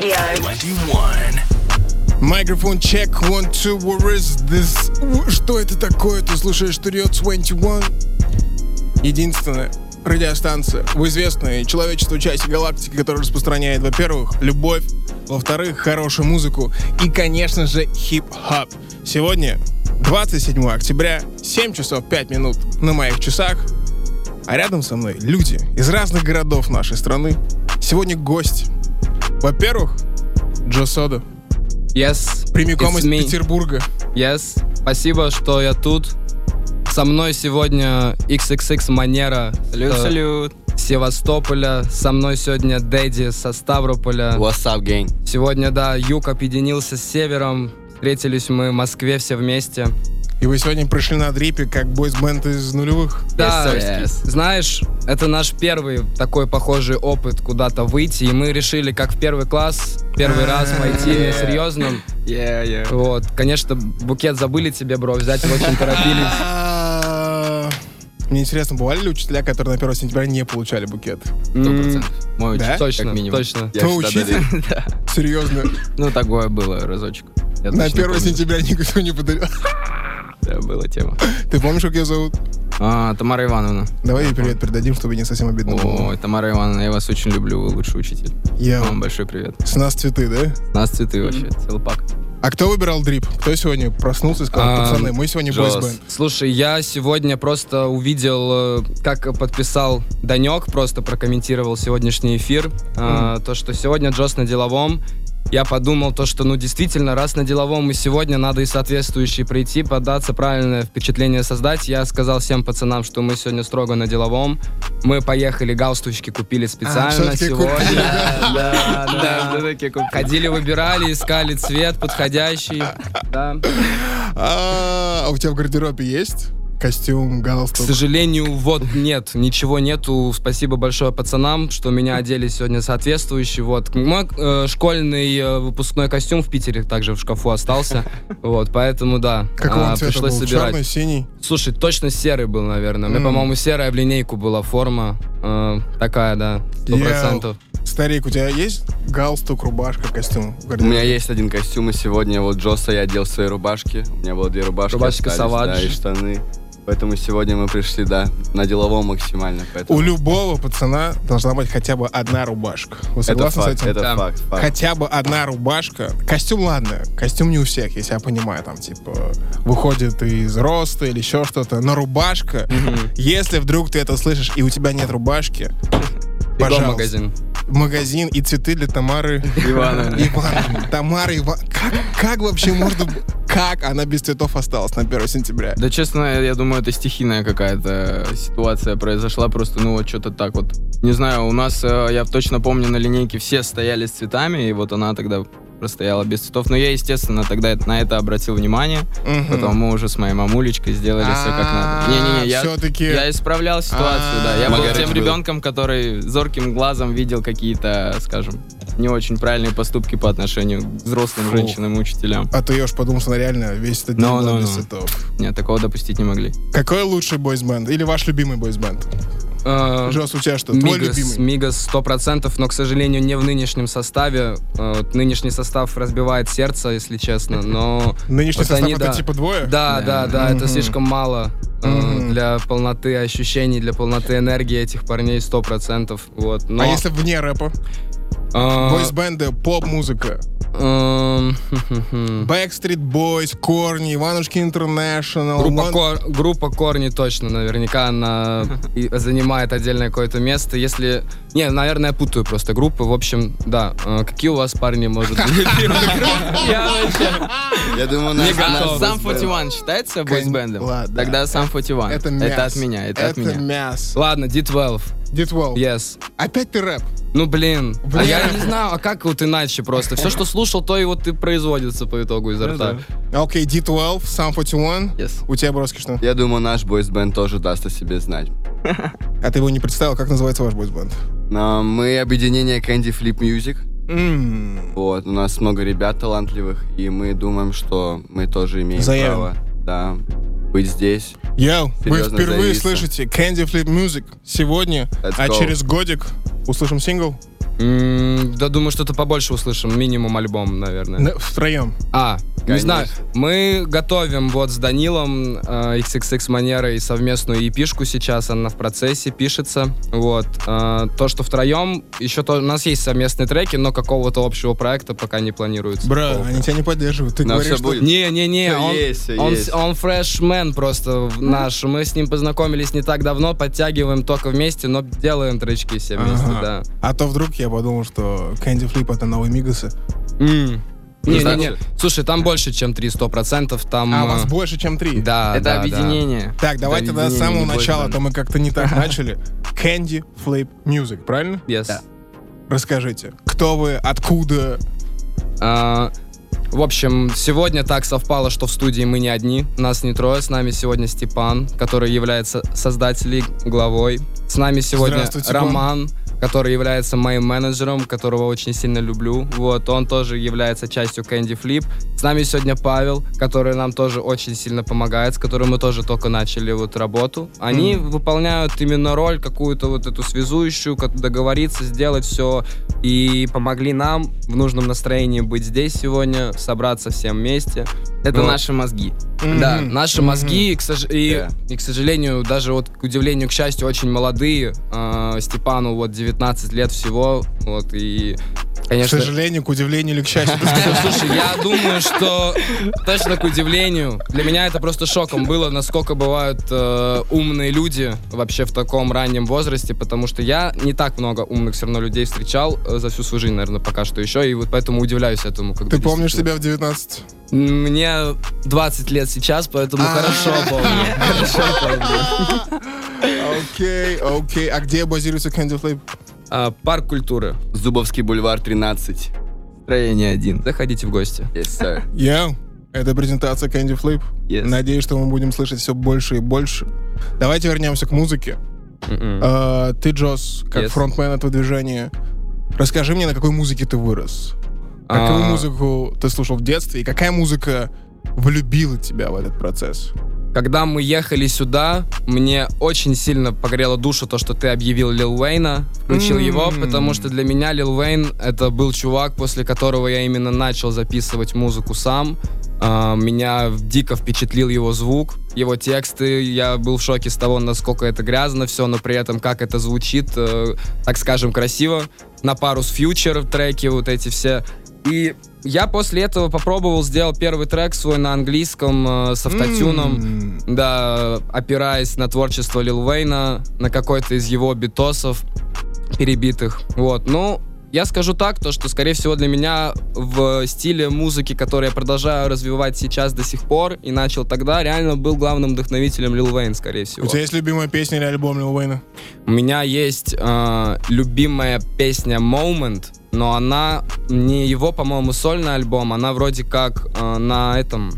studio. 21. Микрофон check, one, two, where is this? Что это такое? Ты слушаешь Studio 21? Единственная радиостанция в известной человечеству части галактики, которая распространяет, во-первых, любовь, во-вторых, хорошую музыку и, конечно же, хип-хоп. Сегодня 27 октября, 7 часов 5 минут на моих часах, а рядом со мной люди из разных городов нашей страны. Сегодня гость. Во-первых, Джо Сода. Yes, Прямиком из me. Петербурга. Yes, спасибо, что я тут. Со мной сегодня XXX Манера. Салют, э, салют. Севастополя. Со мной сегодня Дэдди со Ставрополя. What's up, gang? Сегодня, да, юг объединился с севером. Встретились мы в Москве все вместе. И вы сегодня пришли на дрипе, как бойсбенд из нулевых. Да, sir, yes. знаешь, это наш первый такой похожий опыт куда-то выйти, и мы решили, как в первый класс, первый раз пойти на серьезном. Yeah, yeah. Вот, конечно, букет забыли тебе, бро, взять очень торопились. А, Мне интересно, бывали ли учителя, которые на 1 сентября не получали букет? Сто М, процентов. Мой Да? учитель, Точно, как минимум. точно. Я всегда учитель? Да. Серьезно? Ну, такое было разочек. Я На точно 1 помню. сентября никто не подарил. Да, была тема. Ты помнишь, как ее зовут? А, Тамара Ивановна. Давай ей привет передадим, чтобы не совсем обидно было. Ой, Тамара Ивановна, я вас очень люблю, вы лучший учитель. Я. Вам большой привет. С нас цветы, да? Нас цветы вообще, целый пак. А кто выбирал дрип? Кто сегодня проснулся и сказал, А, пацаны, мы сегодня Джос. бойсбенд? Слушай, я сегодня просто увидел, э, как подписал Данек, просто прокомментировал сегодняшний эфир. А, То, что сегодня Джос на деловом. Я подумал то, что, ну, действительно, раз на деловом и сегодня надо и соответствующие прийти, податься, правильное впечатление создать. Я сказал всем пацанам, что мы сегодня строго на деловом. Мы поехали, галстучки купили специально всё-таки сегодня. купили, Да, да, Да, Ходили, выбирали, искали цвет подходящий. Да. А а у тебя в гардеробе есть костюм, К галстук? сожалению, вот нет, ничего нету. Спасибо большое пацанам, что меня одели сегодня соответствующий. Вот мой э, школьный э, выпускной костюм в Питере также в шкафу остался. Вот, поэтому да, Какого а, цвета пришлось был? собирать. Черный, синий? Слушай, точно серый был, наверное. У меня, по-моему, серая в линейку была форма. Э, такая, да, сто процентов. Старик, у тебя есть галстук, рубашка, костюм в У меня есть один костюм, и сегодня вот Джоса я одел свои рубашки. У меня было две рубашки Рубашка остались, Savage. да, и штаны. Поэтому сегодня мы пришли, да, на деловом максимально. Поэтому У любого пацана должна быть хотя бы одна рубашка. Вы это согласны факт, с этим? это Да. факт, факт. Хотя бы одна рубашка. Костюм, ладно, костюм не у всех, если я понимаю, там, типа, выходит из роста или еще что-то. Но рубашка, если вдруг ты это слышишь и у тебя нет рубашки, Пожалуйста. магазин. Магазин и цветы для Тамары Ивановна. Ивановны. Тамара Ивановна. Как, как вообще можно... Как она без цветов осталась на 1 сентября? Да, честно, я думаю, это стихийная какая-то ситуация произошла. Просто, ну, вот что-то так вот. Не знаю, у нас, э, я точно помню, на линейке все стояли с цветами, и вот она тогда простояла без цветов. Но я, естественно, тогда на это обратил внимание. Мгм. Потом мы уже с моей мамулечкой сделали все как надо. Не-не-не, я, я исправлял ситуацию, да. Я был тем ребенком, который зорким глазом видел какие-то, скажем, не очень правильные поступки по отношению к взрослым Фу. женщинам и учителям. А то я уж подумал, что она реально весь этот день No, была no, без цветов. Нет, такого допустить не могли. Какой лучший бойсбенд? Или ваш любимый бойсбенд? Э, Джос, у тебя что? Твой Мигас, любимый? Мигас сто процентов, но, к сожалению, не в нынешнем составе. Э, вот нынешний состав разбивает сердце, если честно, но... Нынешний вот состав они, это да. типа двое? Да, да, да, Мгм. это слишком мало Мгм. для полноты ощущений, для полноты энергии этих парней сто процентов. Вот, но... А если вне рэпа? Э, Бойсбенды, поп-музыка. хм-хм-хм. Backstreet Boys, Корни, Иванушки Интернешнл. Группа, One- Кор- группа Корни точно, наверняка она занимает отдельное какое-то место. Если... Не, наверное, я путаю просто группы. В общем, да. Э, Какие у вас парни, может быть? Я вообще... Я думаю, готов. Сам бойсбенд. 41 считается бойсбендом? ладно. Тогда сам 41. Это мяс. от меня, это, от меня. мяс. Ладно, D12. D12. Yes. Опять ты рэп. Ну, блин. А Блин. я не знаю, а как вот иначе просто? Все, что слушал, то и вот и производится по итогу изо Ну рта. Окей, D12, Сам 41. Yes. У тебя, Броски, что? Я думаю, наш бойсбенд тоже даст о себе знать. А ты его не представил, как называется ваш бойсбенд? Но мы объединение Candy Flip Music. М, Вот, у нас много ребят талантливых, и мы думаем, что мы тоже имеем Заявим. право да, быть здесь. Йоу, вы впервые зависла. слышите Candy Flip Music сегодня, Let's а go. через годик услышим сингл. М, Да, думаю, что-то побольше услышим. Минимум альбом, наверное. На- Втроем. А, не Конечно. знаю. Мы готовим вот с Данилом э, XXX Манерой совместную епишку сейчас. Она в процессе, пишется. Вот. Э, то, что втроем, еще то, у нас есть совместные треки, но какого-то общего проекта пока не планируется. Бра, Такого. они тебя не поддерживают. Ты Но говоришь, что... будет. Не-не-не, Всё он, есть, он, есть. он фрешмен просто наш. Мы с ним познакомились не так давно, подтягиваем только вместе, но делаем тречки все вместе, Ага. да. А то вдруг я подумал, что Candy Flip это новые Мигасы. М. Не-не-не. Значит- Слушай, там больше, чем 3, 100%. Там... А, у э, вас больше, чем три? Да, Это да, да. объединение. Так, давай Да, тогда с не, самого не больше, начала, а да. то мы как-то не так начали. Candy Flip Music, правильно? Yes. Да. Расскажите, кто вы, откуда? А, в общем, сегодня так совпало, что в студии мы не одни. Нас не трое. С нами сегодня Степан, который является создателем, главой. С нами сегодня Здравствуй, Степан. Который является моим менеджером, которого очень сильно люблю. Вот, он тоже является частью Candy Flip. С нами сегодня Павел, который нам тоже очень сильно помогает, с которым мы тоже только начали вот работу. Они выполняют именно роль какую-то вот эту связующую, как договориться, сделать все. И помогли нам в нужном настроении быть здесь сегодня, собраться всем вместе. Это Вот. наши мозги. Да, Мгм. наши Мгм. мозги, и, к сож- и, Да. и, к сожалению, даже вот, к удивлению, к счастью, очень молодые. А, Степану вот 19 лет всего, вот, и, К конечно... сожалению, к удивлению или к счастью. Слушай, я думаю, что точно к удивлению. Для меня это просто шоком было, насколько бывают э, умные люди вообще в таком раннем возрасте, потому что я не так много умных все равно людей встречал э, за всю свою жизнь, наверное, пока что еще, и вот поэтому удивляюсь этому. Когда Ты помнишь себя в 19? Мне 20 лет сейчас, поэтому А. хорошо помню. Хорошо помню. Окей, окей. А где базируется Candy Flip? А, Парк культуры. Зубовский бульвар 13. Строение один. Заходите в гости. Yes, sir. Yo, это презентация Candy Flip. Yes. Надеюсь, что мы будем слышать все больше и больше. Давайте вернемся к музыке. М-м. А, ты, Джос, как Yes. фронтмен этого движения, расскажи мне, на какой музыке ты вырос? Какую А, музыку ты слушал в детстве? И какая музыка влюбила тебя в этот процесс? Когда мы ехали сюда, мне очень сильно погрело душу то, что ты объявил Лил Уэйна, включил М. его, потому что для меня Лил Уэйн это был чувак, после которого я именно начал записывать музыку сам. А, Меня дико впечатлил его звук, его тексты. Я был в шоке с того, насколько это грязно все, но при этом как это звучит, э, так скажем, красиво. На пару с фьючер треки вот эти все. И я после этого попробовал, сделал первый трек свой на английском э, с автотюном. М. Да, опираясь на творчество Лил Уэйна, на какой-то из его битосов перебитых. Вот, ну, я скажу так, то, что, скорее всего, для меня в стиле музыки, который я продолжаю развивать сейчас до сих пор, и начал тогда, реально был главным вдохновителем Лил Уэйн, скорее всего. У тебя есть любимая песня или альбом Лил Уэйна? У меня есть э, любимая песня Moment, но она не его, по-моему, сольный альбом, она вроде как э, на этом...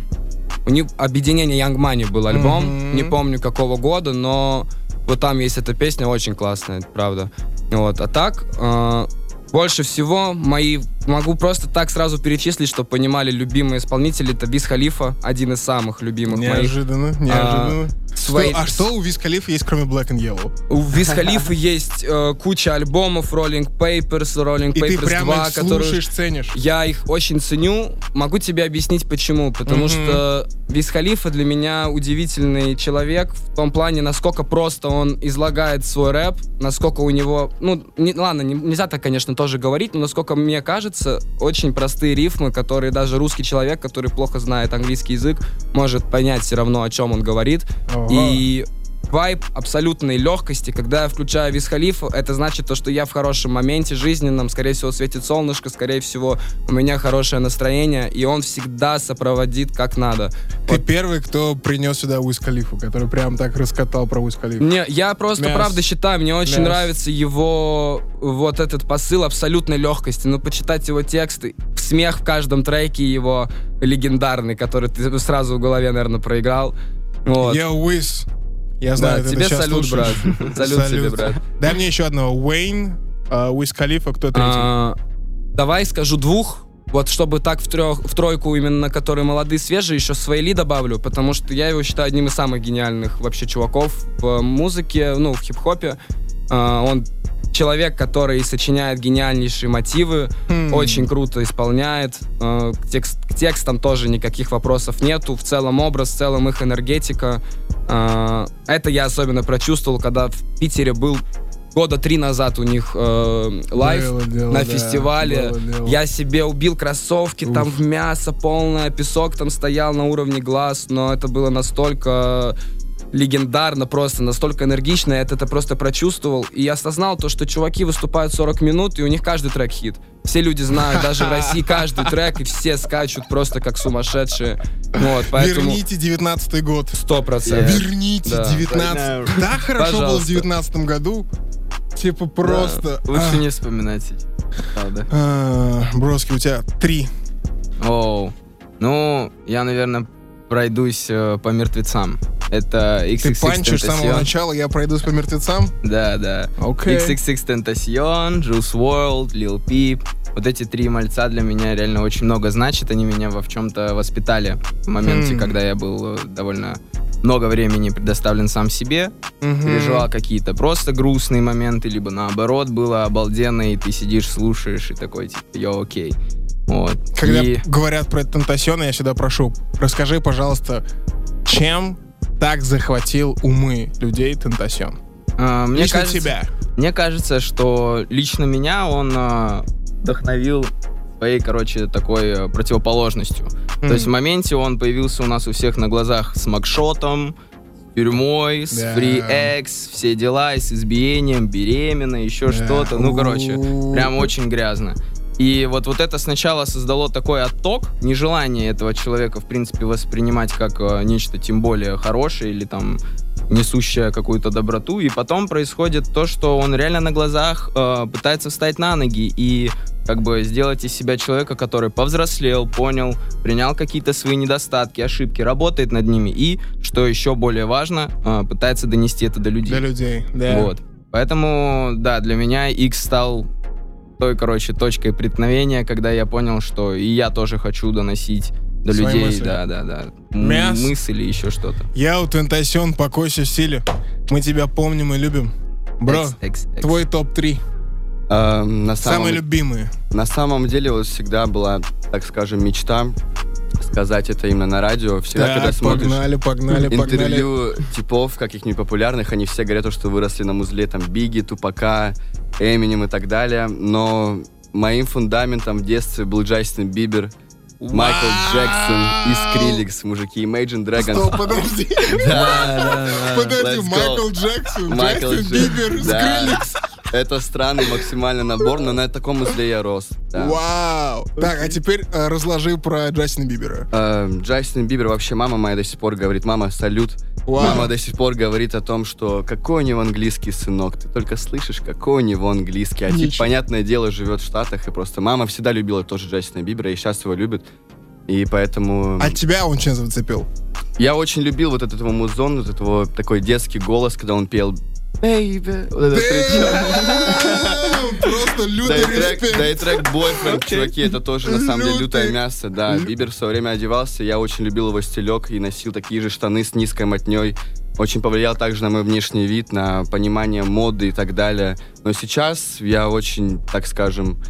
У них объединение Young Money был альбом, Мгм. не помню какого года, но вот там есть эта песня, очень классная, правда. Вот, а так, э, больше всего мои... Могу просто так сразу перечислить, чтобы понимали любимые исполнители. Это Биз Халифа, один из самых любимых моих. Неожиданно, неожиданно. Что- Suede. а что у Виз Халифа есть, кроме Black and Yellow? У Виз Халифа есть э, куча альбомов Rolling Papers, Rolling И ты Papers прямо 2, их которые... слушаешь, ценишь. Я их очень ценю. Могу тебе объяснить почему. Потому Мгм. что Виз Халифа для меня удивительный человек в том плане, насколько просто он излагает свой рэп, насколько у него... Ну, не- ладно, не- нельзя так, конечно, тоже говорить, но насколько мне кажется, очень простые рифмы, которые даже русский человек, который плохо знает английский язык, может понять все равно, о чем он говорит. Ого. И вайб абсолютной легкости, когда я включаю Виз Халифа, это значит то, что я в хорошем моменте жизненном, скорее всего, светит солнышко, скорее всего, у меня хорошее настроение, и он всегда сопроводит как надо. Ты первый, кто принес сюда Уиз Халифу, который прям так раскатал про Уиз Халифу. Не, я просто Мяс. правда считаю, мне очень Мяс. нравится его вот этот посыл абсолютной легкости. Ну, почитать его тексты, смех в каждом треке его легендарный, который ты сразу в голове, наверное, проиграл. Вот. Я Уиз. Я Да, знаю, ты тебе это салют, слушаешь. брат. Салют тебе, брат. Дай мне еще одного. Уэйн, а, Уиз Халифа, кто третий? А, давай скажу двух. Вот чтобы так в, трех, в тройку именно, которые молодые, свежие, еще Свейли добавлю, потому что я его считаю одним из самых гениальных вообще чуваков в музыке, ну, в хип-хопе. А, он человек, который сочиняет гениальнейшие мотивы, Хм. очень круто исполняет. Э, К, текст- к текстам тоже никаких вопросов нету. В целом образ, в целом их энергетика. Э, Это я особенно прочувствовал, когда в Питере был года три назад у них э, live Было дело, на да, фестивале. было дело. Я себе убил кроссовки, там Уф. в мясо полное, песок там стоял на уровне глаз, но это было настолько легендарно просто, настолько энергично, я это просто прочувствовал. И я осознал то, что чуваки выступают 40 минут, и у них каждый трек хит. Все люди знают, даже в России каждый трек, и все скачут просто как сумасшедшие. Вот, поэтому... Верните девятнадцатый год. Сто процентов. Верните Да. 19 Так хорошо было в Пожалуйста. девятнадцатом году. Типа просто... Лучше а, не вспоминать. Правда. а, Броски, у тебя три. Оу. Ну, я, наверное, пройдусь э, по мертвецам. Это Ты XXX панчишь с самого начала, я пройдусь по мертвецам. Да, да. Окей. XXX Tentacion, Juice WRLD, Lil Peep. Вот эти три мальца для меня реально очень много значат. Они меня во в чем-то воспитали в моменте, Хм. когда я был э, довольно много времени предоставлен сам себе, Мгм. переживал какие-то просто грустные моменты, либо наоборот было обалденно, и ты сидишь, слушаешь, и такой, типа, йо, окей. Вот. Когда И- говорят про Тентасиона, я всегда прошу, расскажи, пожалуйста, чем так захватил умы людей Тентасион? а, мне Лично кажется, тебя. Мне кажется, что лично меня он а, вдохновил своей, короче, такой э, противоположностью. То есть в моменте он появился у нас у всех на глазах с макшотом, тюрьмой, с Да. Free X, все дела, и с избиением, беременной, еще Да. что-то. Ну, короче, прям очень грязно. И вот, вот это сначала создало такой отток, нежелание этого человека, в принципе, воспринимать как э, нечто тем более хорошее или там несущее какую-то доброту. И потом происходит то, что он реально на глазах э, пытается встать на ноги и как бы сделать из себя человека, который повзрослел, понял, принял какие-то свои недостатки, ошибки, работает над ними и, что еще более важно, э, пытается донести это до людей. Для людей, да. Вот. Поэтому, да, для меня X стал той, короче, точкой преткновения, когда я понял, что и я тоже хочу доносить до Свои людей, мысли. да, да, да, Мяс. мысли или еще что-то. Я у Тентасион, покойся в силе. Мы тебя помним и любим. Бро, X, X, X. твой топ-3. А, на, самом, Самые любимые. на самом деле вот всегда была, так скажем, мечта сказать это именно на радио. Всегда, когда Так, смотришь погнали, погнали, погнали. интервью типов каких-нибудь популярных, они все говорят, что выросли на музле там Биги, Тупака, Эминем и так далее. Но моим фундаментом в детстве был Джастин Бибер, Майкл Джексон и Skrillex, мужики, Imagine Dragons. Стоп, подожди. Подожди. Майкл Джексон, Джастин Бибер, Да. Это странный максимально набор, но на таком музле я рос. да. Вау. Так, а теперь э, разложи про Джастина Бибера. Э, Джастин Бибер, вообще мама моя до сих пор говорит, мама, салют. Вау. Мама до сих пор говорит о том, что какой у него английский сынок, ты только слышишь, какой у него английский. А тип, Ничего. понятное дело, живет в Штатах, и просто мама всегда любила тоже Джастина Бибера, и сейчас его любит. И поэтому А тебя он чем зацепил? я очень любил вот этот его музон, вот этого такой детский голос, когда он пел Baby. Вот это кричал. Просто Да лютый трек, да и респект. трек Boyfriend, чуваки, это тоже на самом деле лютое мясо, да. Бибер в свое время одевался, я очень любил его стилек и носил такие же штаны с низкой мотней. Очень повлиял также на мой внешний вид, на понимание моды и так далее. Но сейчас я очень, так скажем,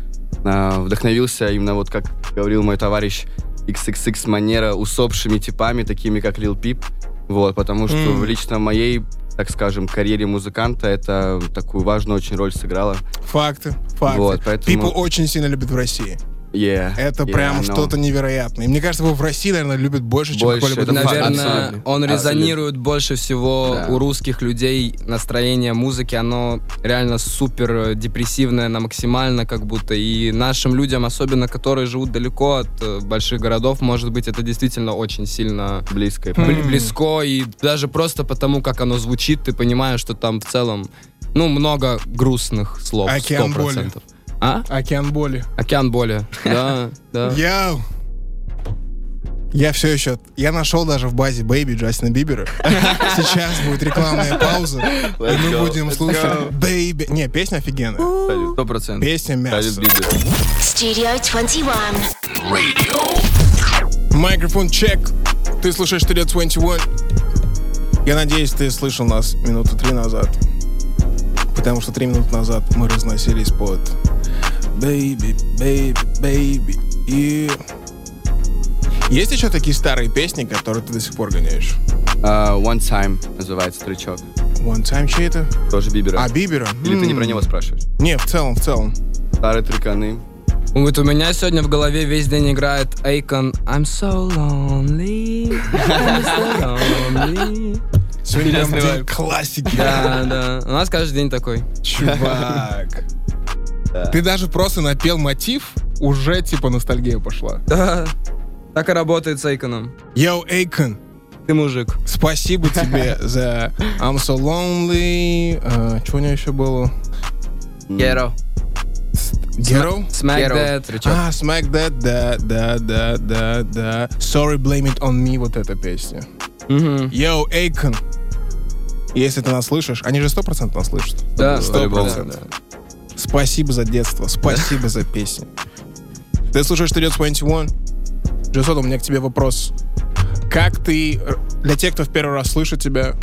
а, вдохновился именно вот как говорил мой товарищ XXX манера усопшими типами, такими как Lil Peep. Вот, потому что в лично моей, так скажем, карьере музыканта это такую важную очень роль сыграло. Факты, факты. Вот, поэтому- People очень сильно любят в России. Yeah, Это yeah, прям что-то невероятное. И мне кажется, его в России, наверное, любят больше, чем Больше, какой-либо. Наверное, Абсолютно. он Абсолютно. резонирует больше всего Да. у русских людей. Настроение музыки, оно реально супер э, депрессивное на максимально, как будто. И нашим людям, особенно которые живут далеко от э, больших городов, может быть, это действительно очень сильно Близкое. Хм. бли- близко. И даже просто потому, как оно звучит, ты понимаешь, что там в целом, ну, много грустных слов. Океан боли. 100%. А? Океан боли. Океан боли. Да, да. Йоу! Я все еще... Я нашел даже в базе Baby Джастина Бибера. Сейчас будет рекламная пауза, и мы будем слушать. Baby... Не, песня офигенная. Сто процентов. Песня мясо. Бибер. Studio 21. Микрофон чек. Ты слушаешь Studio 21. Я надеюсь, ты слышал нас минуты три назад. Потому что три минуты назад мы разносились под Baby, baby, baby. И есть еще такие старые песни, которые ты до сих пор гоняешь? А, One Time называется тречок. One Time чей это? Тоже Бибера. А, Бибера? Или ты не про него спрашиваешь? Не, в целом, в целом. Старые треканы. Вот у меня сегодня в голове весь день играет Akon I'm so lonely, I'm so lonely. Сегодня прям Интересный день классики. Да, да. У нас каждый день такой. Чувак. Ты даже просто напел мотив, уже типа ностальгия пошла. Да. Так и работает с Эйконом. Йоу, Эйкон, Ты мужик. спасибо тебе за I'm so lonely. А, Что у него еще было? Ghetto. Ghetto? Smack that. Тречок. А, Smack That, да, да, да, да, да. Sorry, Blame It On Me, вот эта песня. Йоу, Эйкон. Если ты нас слышишь, они же сто процентов нас слышат. Да, Сто процентов. Спасибо за детство, спасибо за песни. Ты слушаешь Studio 21? Джесот, у меня к тебе вопрос. Как ты, для тех, кто в первый раз слышит тебя,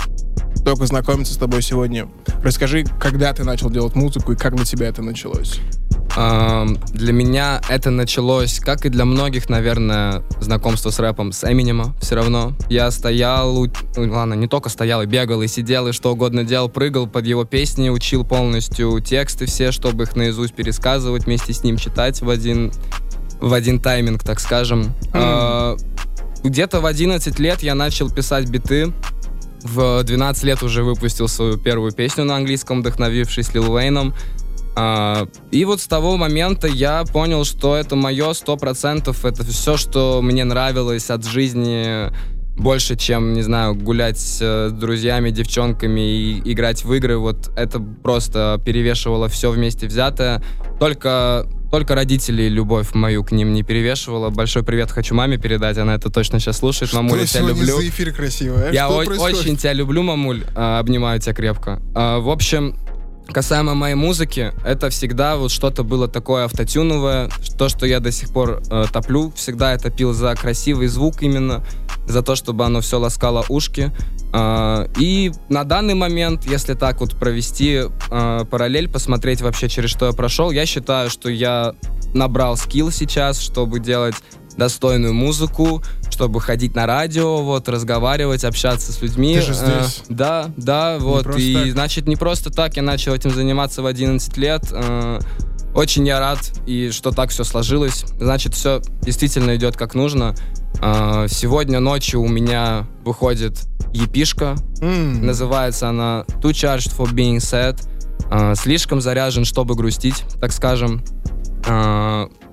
только знакомится с тобой сегодня, расскажи, когда ты начал делать музыку и как для тебя это началось? Для меня это началось, как и для многих, наверное, знакомство с рэпом с Эминема все равно. Я стоял, у- ну, ладно, не только стоял, и бегал, и сидел, и что угодно делал, прыгал под его песни, учил полностью тексты все, чтобы их наизусть пересказывать, вместе с ним читать в один, в один тайминг, так скажем. А, Где-то в 11 лет я начал писать биты, в 12 лет уже выпустил свою первую песню на английском, вдохновившись Лил Уэйном. А, и вот с того момента я понял, что это мое сто процентов, это все, что мне нравилось от жизни больше, чем, не знаю, гулять с э, друзьями, девчонками и играть в игры. Вот это просто перевешивало все вместе взятое. Только, только родители любовь мою к ним не перевешивала. Большой привет хочу маме передать, она это точно сейчас слушает. Мамуля, тебя люблю. за эфир красивый, а? Я о- очень тебя люблю, мамуль. А, обнимаю тебя крепко. А, в общем, касаемо моей музыки, это всегда вот что-то было такое автотюновое. То, что я до сих пор э, топлю, всегда я топил за красивый звук именно, за то, чтобы оно все ласкало ушки. А, и на данный момент, если так вот провести а, параллель, посмотреть вообще, через что я прошел, я считаю, что я набрал скилл сейчас, чтобы делать достойную музыку, чтобы ходить на радио, вот, разговаривать, общаться с людьми. Ты же Э, здесь. да, да, вот. И, так. значит, не просто так я начал этим заниматься в 11 лет. Э, Очень я рад, и что так все сложилось. Значит, все действительно идет как нужно. Э, Сегодня ночью у меня выходит епишка. М, Называется она Too Charged for Being Sad. Э, Слишком заряжен, чтобы грустить, так скажем.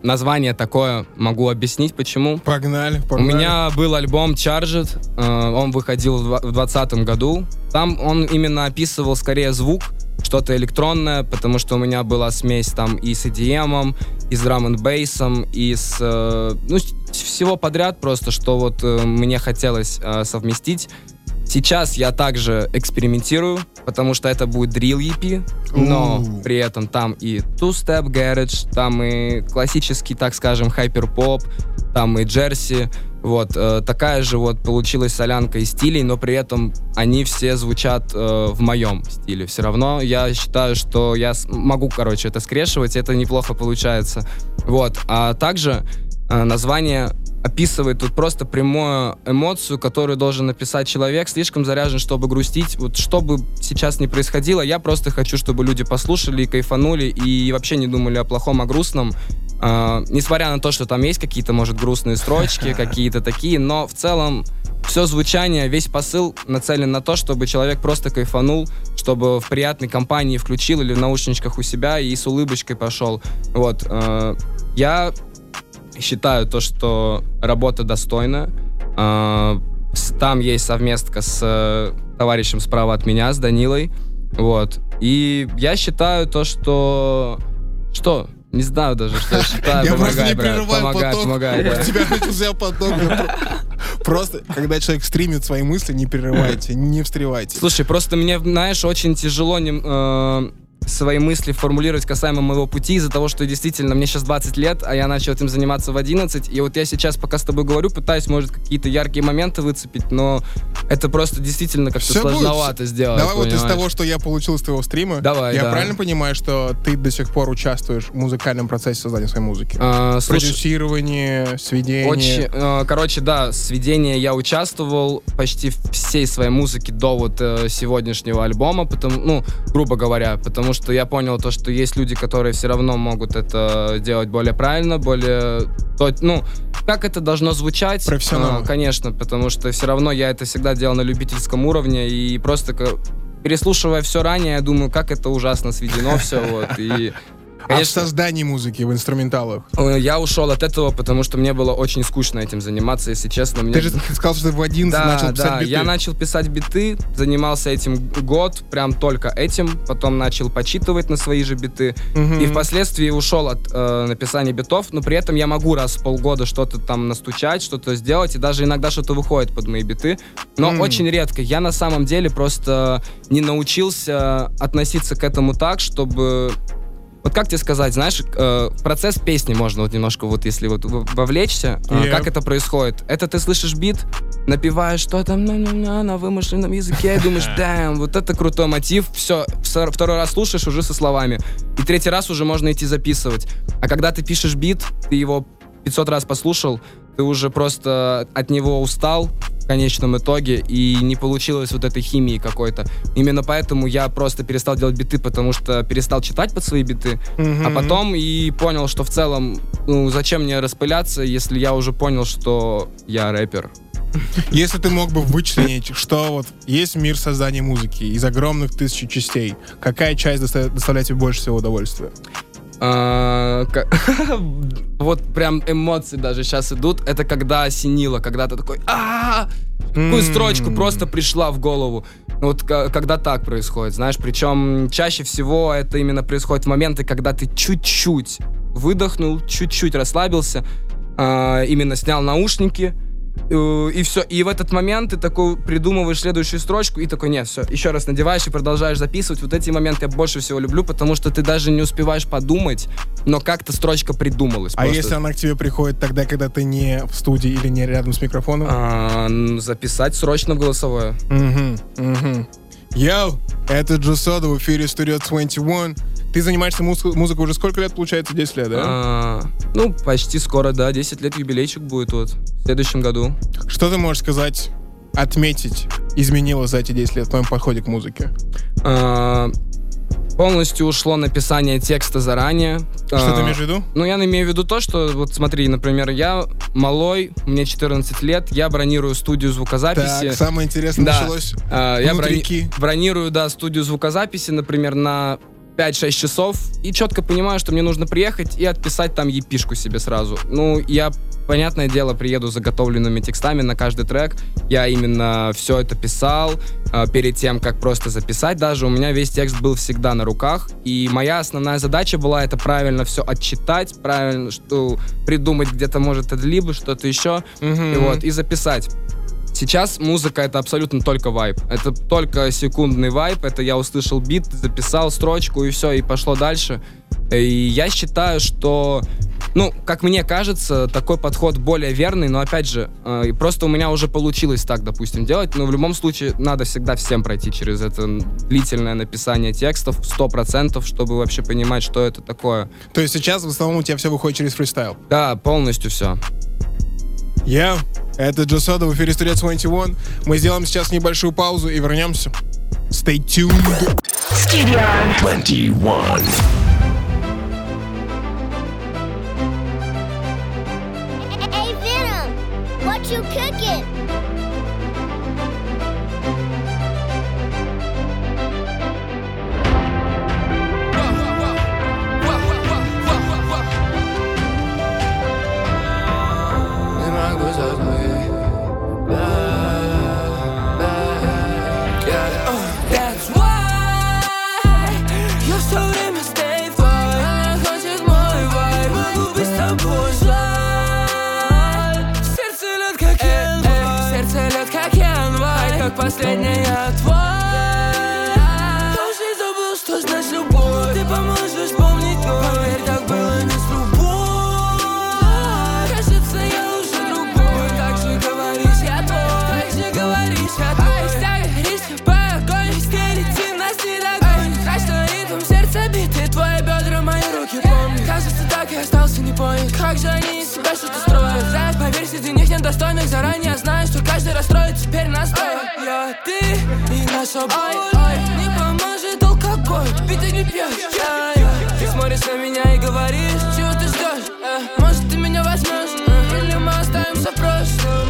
Название такое, могу объяснить почему. Погнали, У погнали. меня был альбом Charged, э, он выходил в 2020 году. Там он именно описывал скорее звук, что-то электронное, потому что у меня была смесь там и с EDM, и с драм н бейсом, и с э, ну, всего подряд просто, что вот э, мне хотелось э, совместить. Сейчас я также экспериментирую, потому что это будет drill EP, но при этом там и two-step garage, там и классический, так скажем, хайпер-поп, там и джерси. Вот, э, такая же вот получилась солянка из стилей, но при этом они все звучат э, в моем стиле. Все равно я считаю, что я могу, короче, это скрешивать, это неплохо получается. Вот, а также э, название описывает тут просто прямую эмоцию, которую должен написать человек, слишком заряжен, чтобы грустить. Вот что бы сейчас ни происходило, я просто хочу, чтобы люди послушали и кайфанули, и вообще не думали о плохом, о грустном. А, несмотря на то, что там есть какие-то, может, грустные строчки, какие-то такие, но в целом все звучание, весь посыл нацелен на то, чтобы человек просто кайфанул, чтобы в приятной компании включил или в наушничках у себя и с улыбочкой пошел. Вот. э, Я считаю то, что работа достойна. А, Там есть совместка с э, товарищем справа от меня, с Данилой. Вот. И я считаю то, что... Что? Не знаю даже, что я считаю. Я просто не брат. прерываю Помогай, поток. помогай, У тебя начался поток. Просто, когда человек стримит свои мысли, не прерывайте, не встревайте. Слушай, просто мне, знаешь, очень тяжело нем- э, свои мысли формулировать касаемо моего пути из-за того, что действительно мне сейчас 20 лет, а я начал этим заниматься в 11. И вот я сейчас, пока с тобой говорю, пытаюсь, может, какие-то яркие моменты выцепить, но это просто действительно как-то будет. сложновато сделать. Давай вот из понимаешь? того, что я получил из твоего стрима, Давай, я да. правильно понимаю, что ты до сих пор участвуешь в музыкальном процессе создания своей музыки? А, слушай, Продюсирование, сведение. Очень, э, короче, да, с сведения я участвовал почти всей своей музыки до вот э, сегодняшнего альбома, потому, ну, грубо говоря, потому что я понял то, что есть люди, которые все равно могут это делать более правильно, более, ну, как это должно звучать. Профессионально. Э, конечно, потому что все равно я это всегда делал на любительском уровне и просто переслушивая все ранее, я думаю, как это ужасно сведено все, вот, и... А в Конечно, создании музыки, в инструменталах? э, я ушел от этого, потому что мне было очень скучно этим заниматься, если честно. Мне... Ты же сказал, что ты в 11 Да, начал писать да, биты. я начал писать биты, занимался этим год, прям только этим, потом начал почитывать на свои же биты, Мгм. и впоследствии ушел от э, написания битов, но при этом я могу раз в полгода что-то там настучать, что-то сделать, и даже иногда что-то выходит под мои биты, но М. очень редко. Я на самом деле просто не научился относиться к этому так, чтобы вот как тебе сказать, знаешь, э, процесс песни можно вот немножко, вот если вот вовлечься, э, Yep. как это происходит. Это ты слышишь бит, напеваешь, что там на, на, на, на вымышленном языке, думаешь, дэм, вот это крутой мотив, все, второй раз слушаешь уже со словами, и третий раз уже можно идти записывать. А когда ты пишешь бит, ты его 500 раз послушал, ты уже просто от него устал в конечном итоге, и не получилось вот этой химии какой-то. Именно поэтому я просто перестал делать биты, потому что перестал читать под свои биты, Мгм. а потом и понял, что в целом, ну, зачем мне распыляться, если я уже понял, что я рэпер. Если ты мог бы вычленить, что вот есть мир создания музыки из огромных тысяч частей, какая часть доста- доставляет тебе больше всего удовольствия? А, Вот прям эмоции даже сейчас идут. Это когда осенило, когда ты такой, а Какую строчку просто пришла в голову. Вот когда так происходит, знаешь, причем чаще всего это именно происходит в моменты, когда ты чуть-чуть выдохнул, чуть-чуть расслабился, а, именно снял наушники, и все. И в этот момент ты такой придумываешь следующую строчку и такой, нет, все, еще раз надеваешь и продолжаешь записывать. Вот эти моменты я больше всего люблю, потому что ты даже не успеваешь подумать, но как-то строчка придумалась. А просто. если она к тебе приходит тогда, когда ты не в студии или не рядом с микрофоном? А, записать срочно в голосовое. Угу, угу. Йоу, это Джо Сода в эфире Studio 21. Ты занимаешься муз- музыкой уже сколько лет, получается? 10 лет, да? А, ну, почти скоро, да, 10 лет юбилейчик будет вот в следующем году. Что ты можешь сказать, отметить, изменилось за эти 10 лет в твоем подходе к музыке? А, полностью ушло написание текста заранее. Что А, ты имеешь в виду? Ну, я имею в виду то, что, вот смотри, например, я малой, мне 14 лет, я бронирую студию звукозаписи. Так, самое интересное Да. началось. А, я брони- бронирую, да, студию звукозаписи, например, на 5-6 часов, и четко понимаю, что мне нужно приехать и отписать там епишку себе сразу. Ну, я, понятное дело, приеду с заготовленными текстами на каждый трек. Я именно все это писал а, перед тем, как просто записать даже. У меня весь текст был всегда на руках, и моя основная задача была это правильно все отчитать, правильно что придумать где-то, может, либо что-то еще, Мгм. и вот, и записать. Сейчас музыка это абсолютно только вайп. Это только секундный вайп. Это я услышал бит, записал строчку и все, и пошло дальше. И я считаю, что, ну, как мне кажется, такой подход более верный, но опять же, э, просто у меня уже получилось так, допустим, делать. Но в любом случае надо всегда всем пройти через это длительное написание текстов, 100%, чтобы вообще понимать, что это такое. То есть сейчас в основном у тебя все выходит через фристайл. Да, полностью все. Я, это Джо Сода в эфире Studio 21. Мы сделаем сейчас небольшую паузу и вернемся. Stay tuned. Studio 21. последняя твоя Я уже забыл, что значит любовь. Ты поможешь вспомнить мой Поверь, так было не с любовью Кажется, я уже другой. Так же говоришь, я твой. Так же говоришь, я твой. Ай, ставь риск, огонь Стерети нас не догонь Ай, что ритм сердца биты Твои бедра, мои руки, помни Кажется, так и остался не понят Как же они себя что-то среди них недостойных Заранее знаю, что каждый расстроит Теперь настрой Я, ты и наш обои Ой, Не поможет алкоголь, ведь ты не пьешь. Ты смотришь на меня и говоришь Чего ты ждешь? Э, Может, ты меня возьмешь? Э, Или мы останемся в прошлом?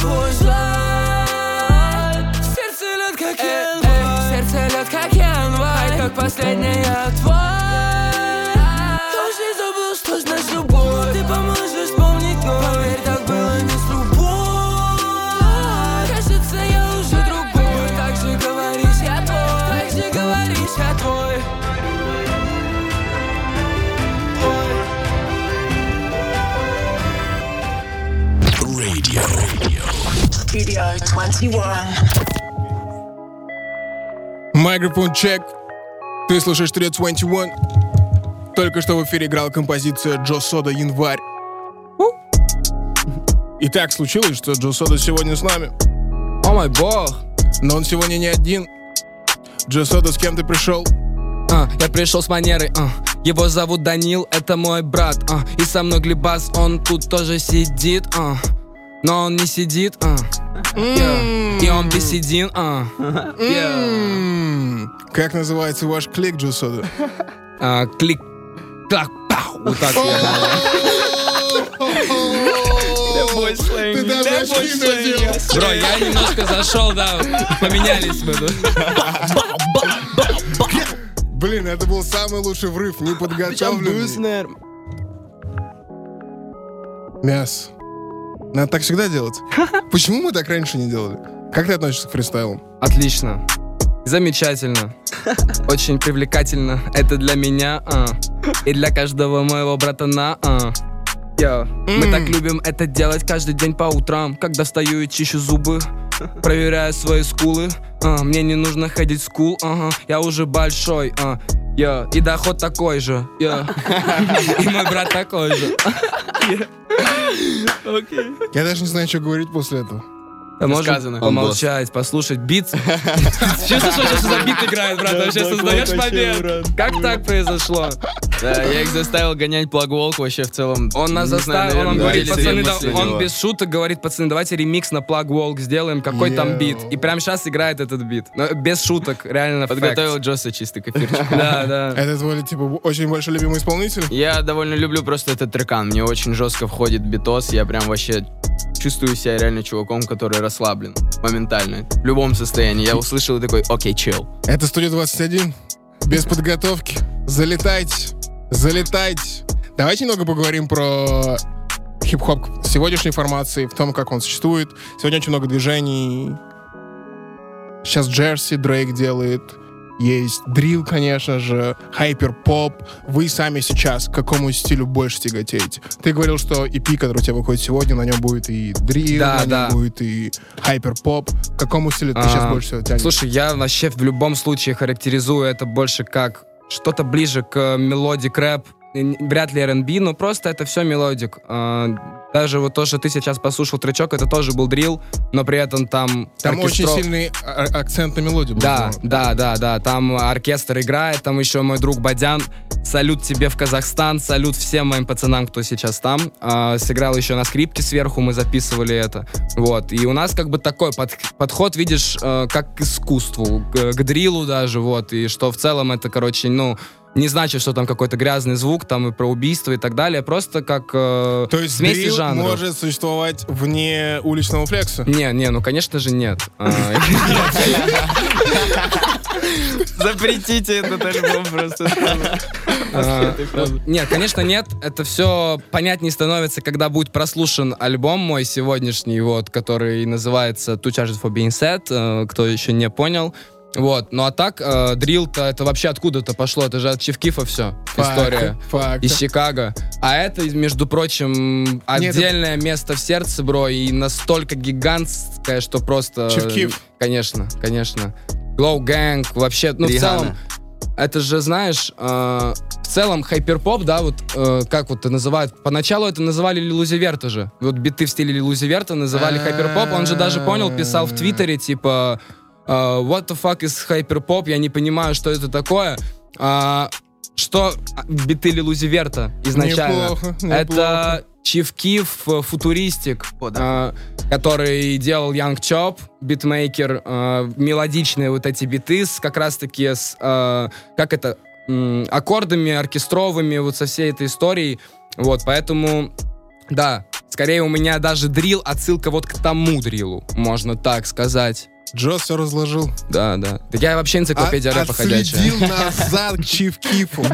Тобой слайд Сердце лед как январь Сердце лед как январь Как последняя тварь Studio 21. Микрофон чек. Ты слушаешь Studio 21. Только что в эфире играла композиция Джо Сода «Январь». И так случилось, что Джо Сода сегодня с нами. О мой бог! Но он сегодня не один. Джо Сода, с кем ты пришел? А, я пришел с манерой, а. Его зовут Данил, это мой брат, а. И со мной Глебас, он тут тоже сидит, а. Но он не сидит, а. Yeah. И он беседин, а. Yeah. Как называется ваш клик, Джо Сода? А, клик, клак, пау. Вот так я. Ты даже очки надел. Бро, я немножко зашел, да, поменялись мы тут. Блин, это был самый лучший врыв, неподготовленный. Мяс. Надо так всегда делать. Почему мы так раньше не делали? Как ты относишься к фристайлам? Отлично. Замечательно. Очень привлекательно. Это для меня, а. И для каждого моего братана, а. Йо. Мы так любим это делать каждый день по утрам, когда встаю и чищу зубы. Проверяю свои скулы. а, мне не нужно ходить в скул, ага. Я уже большой, а. Йо. И доход такой же. Йо. И мой брат такой же. Я даже не знаю, что говорить после этого. А Можем сказано. помолчать, послушать бит. Чувствуешь, что сейчас за бит играет, брат? Вообще создаешь момент. Как так произошло? Да, я их заставил гонять плагволк вообще в целом. Он нас заставил, он говорит, пацаны, он без шуток говорит, пацаны, давайте ремикс на Walk сделаем, какой там бит. И прямо сейчас играет этот бит. Без шуток, реально Подготовил. Джоса чисто к эфирчику. Да, да. Это твой, типа, очень большой любимый исполнитель? Я довольно люблю просто этот трекан. Мне очень жестко входит битос. Я прям вообще чувствую себя реально чуваком, который расслаблен. Моментально. В любом состоянии. Я услышал и такой, окей, чил. Это студия 21. Без подготовки. Залетайте. Залетайте. Давайте немного поговорим про хип-хоп сегодняшней формации, в том, как он существует. Сегодня очень много движений. Сейчас Джерси Дрейк делает. Есть дрил, конечно же, hyperpop. Вы сами сейчас к какому стилю больше тяготеете? Ты говорил, что EP, который у тебя выходит сегодня, на нем будет и дрил, Да, на нем да. будет и hyperpop. К какому стилю ты сейчас А, больше всего тянешь? Слушай, я вообще в любом случае характеризую это больше как что-то ближе к melodic рэп. Вряд ли R&B, но просто это все melodic. Даже вот то, что ты сейчас послушал тречок, это тоже был дрил, но при этом там... Там очень оркестро- сильный а- а- акцент на мелодию. был Да, сделан. да, да, да. Там оркестр играет, там еще мой друг Бадян. Салют тебе в Казахстан, салют всем моим пацанам, кто сейчас там. А, сыграл еще на скрипке сверху, мы записывали это. Вот. И у нас как бы такой под- подход, видишь, э, как к искусству, к, к дрилу даже, вот. И что в целом это, короче, ну, не значит, что там какой-то грязный звук, там и про убийство и так далее, просто как э, То есть смесь дрил жанров. может существовать вне уличного флекса? Не, не, ну конечно же нет. А, Запретите этот альбом просто. А, Нет, конечно, нет. Это все понятнее становится, когда будет прослушан альбом мой сегодняшний, вот, который называется Two Charges for Being Sad, э, кто еще не понял. Вот, ну а так, э, дрил-то это вообще откуда-то пошло, это же от Чевкифа все, история. Факт. Из Чикаго. А это, между прочим, отдельное место в сердце, бро, и настолько гигантское, что просто... Чевкиф. Конечно, конечно. Glow Gang, вообще, ну в Рихана. целом, это же, знаешь, э, в целом hyperpop, да, вот э, как вот это называют. Поначалу это называли Lil Uzi Vert а же. Вот биты в стиле Lil Uzi Vert а называли hyperpop. Он же даже понял, писал в Твиттере, типа, what the fuck is hyperpop? Я не понимаю, что это такое. А, что а, биты Lil Uzi Vert а изначально? Неплохо, Это неплохо. Chief Keef, э, futuristic, э, который делал Young Chop, битмейкер, э, мелодичные вот эти биты с как раз-таки с, э, как это, м, аккордами оркестровыми, вот со всей этой историей. Вот, поэтому, да, скорее у меня даже дрил, отсылка вот к тому дрилу, можно так сказать. Джо все разложил. Да, да. Так я вообще энциклопедия А- рэпа ходячая. Отследил назад к Чиф Кифу.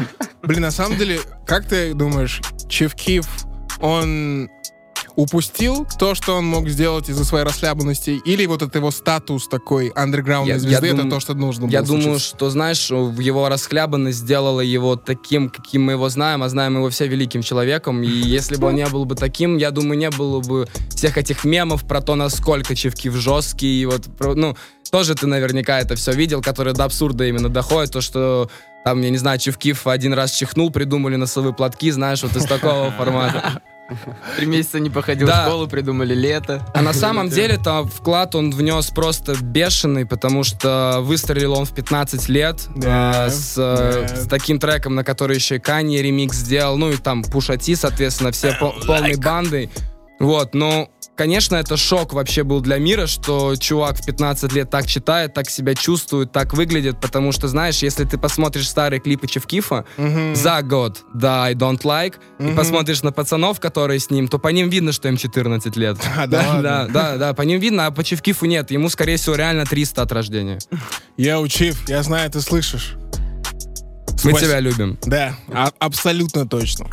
Блин, на самом деле, как ты думаешь, Чиф Киф, он упустил то, что он мог сделать из-за своей расхлябанности, или вот это его статус такой андерграундной Я- я звезды, это дум- то, что нужно Я думаю, случиться? что, знаешь, его расхлябанность сделала его таким, каким мы его знаем, а знаем его все великим человеком. И если бы он не был бы таким, я думаю, не было бы всех этих мемов про то, насколько Чевкив жесткий. И вот, ну, тоже ты наверняка это все видел, которые до абсурда именно доходят. То, что там, я не знаю, Чевкив один раз чихнул, придумали носовые платки, знаешь, вот из такого формата. Три месяца не походил Да. в школу, придумали лето. А на самом деле то вклад он внес просто бешеный, потому что выстрелил он в 15 лет Да, э, с, э, да. с таким треком, на который еще и Канье ремикс сделал, ну и там Пушати, соответственно, все пол- полной бандой. Вот, ну, конечно, это шок вообще был для мира, что чувак в 15 лет так читает, так себя чувствует, так выглядит, потому что, знаешь, если ты посмотришь старые клипы Чевкифа за год до I Don't Like, и посмотришь на пацанов, которые с ним, то по ним видно, что им 14 лет. А, да да, да, да, по ним видно, а по Чевкифу нет. Ему, скорее всего, реально 300 от рождения. Я Чиф, я знаю, ты слышишь. Мы Спасибо. тебя любим. Да, а- абсолютно точно.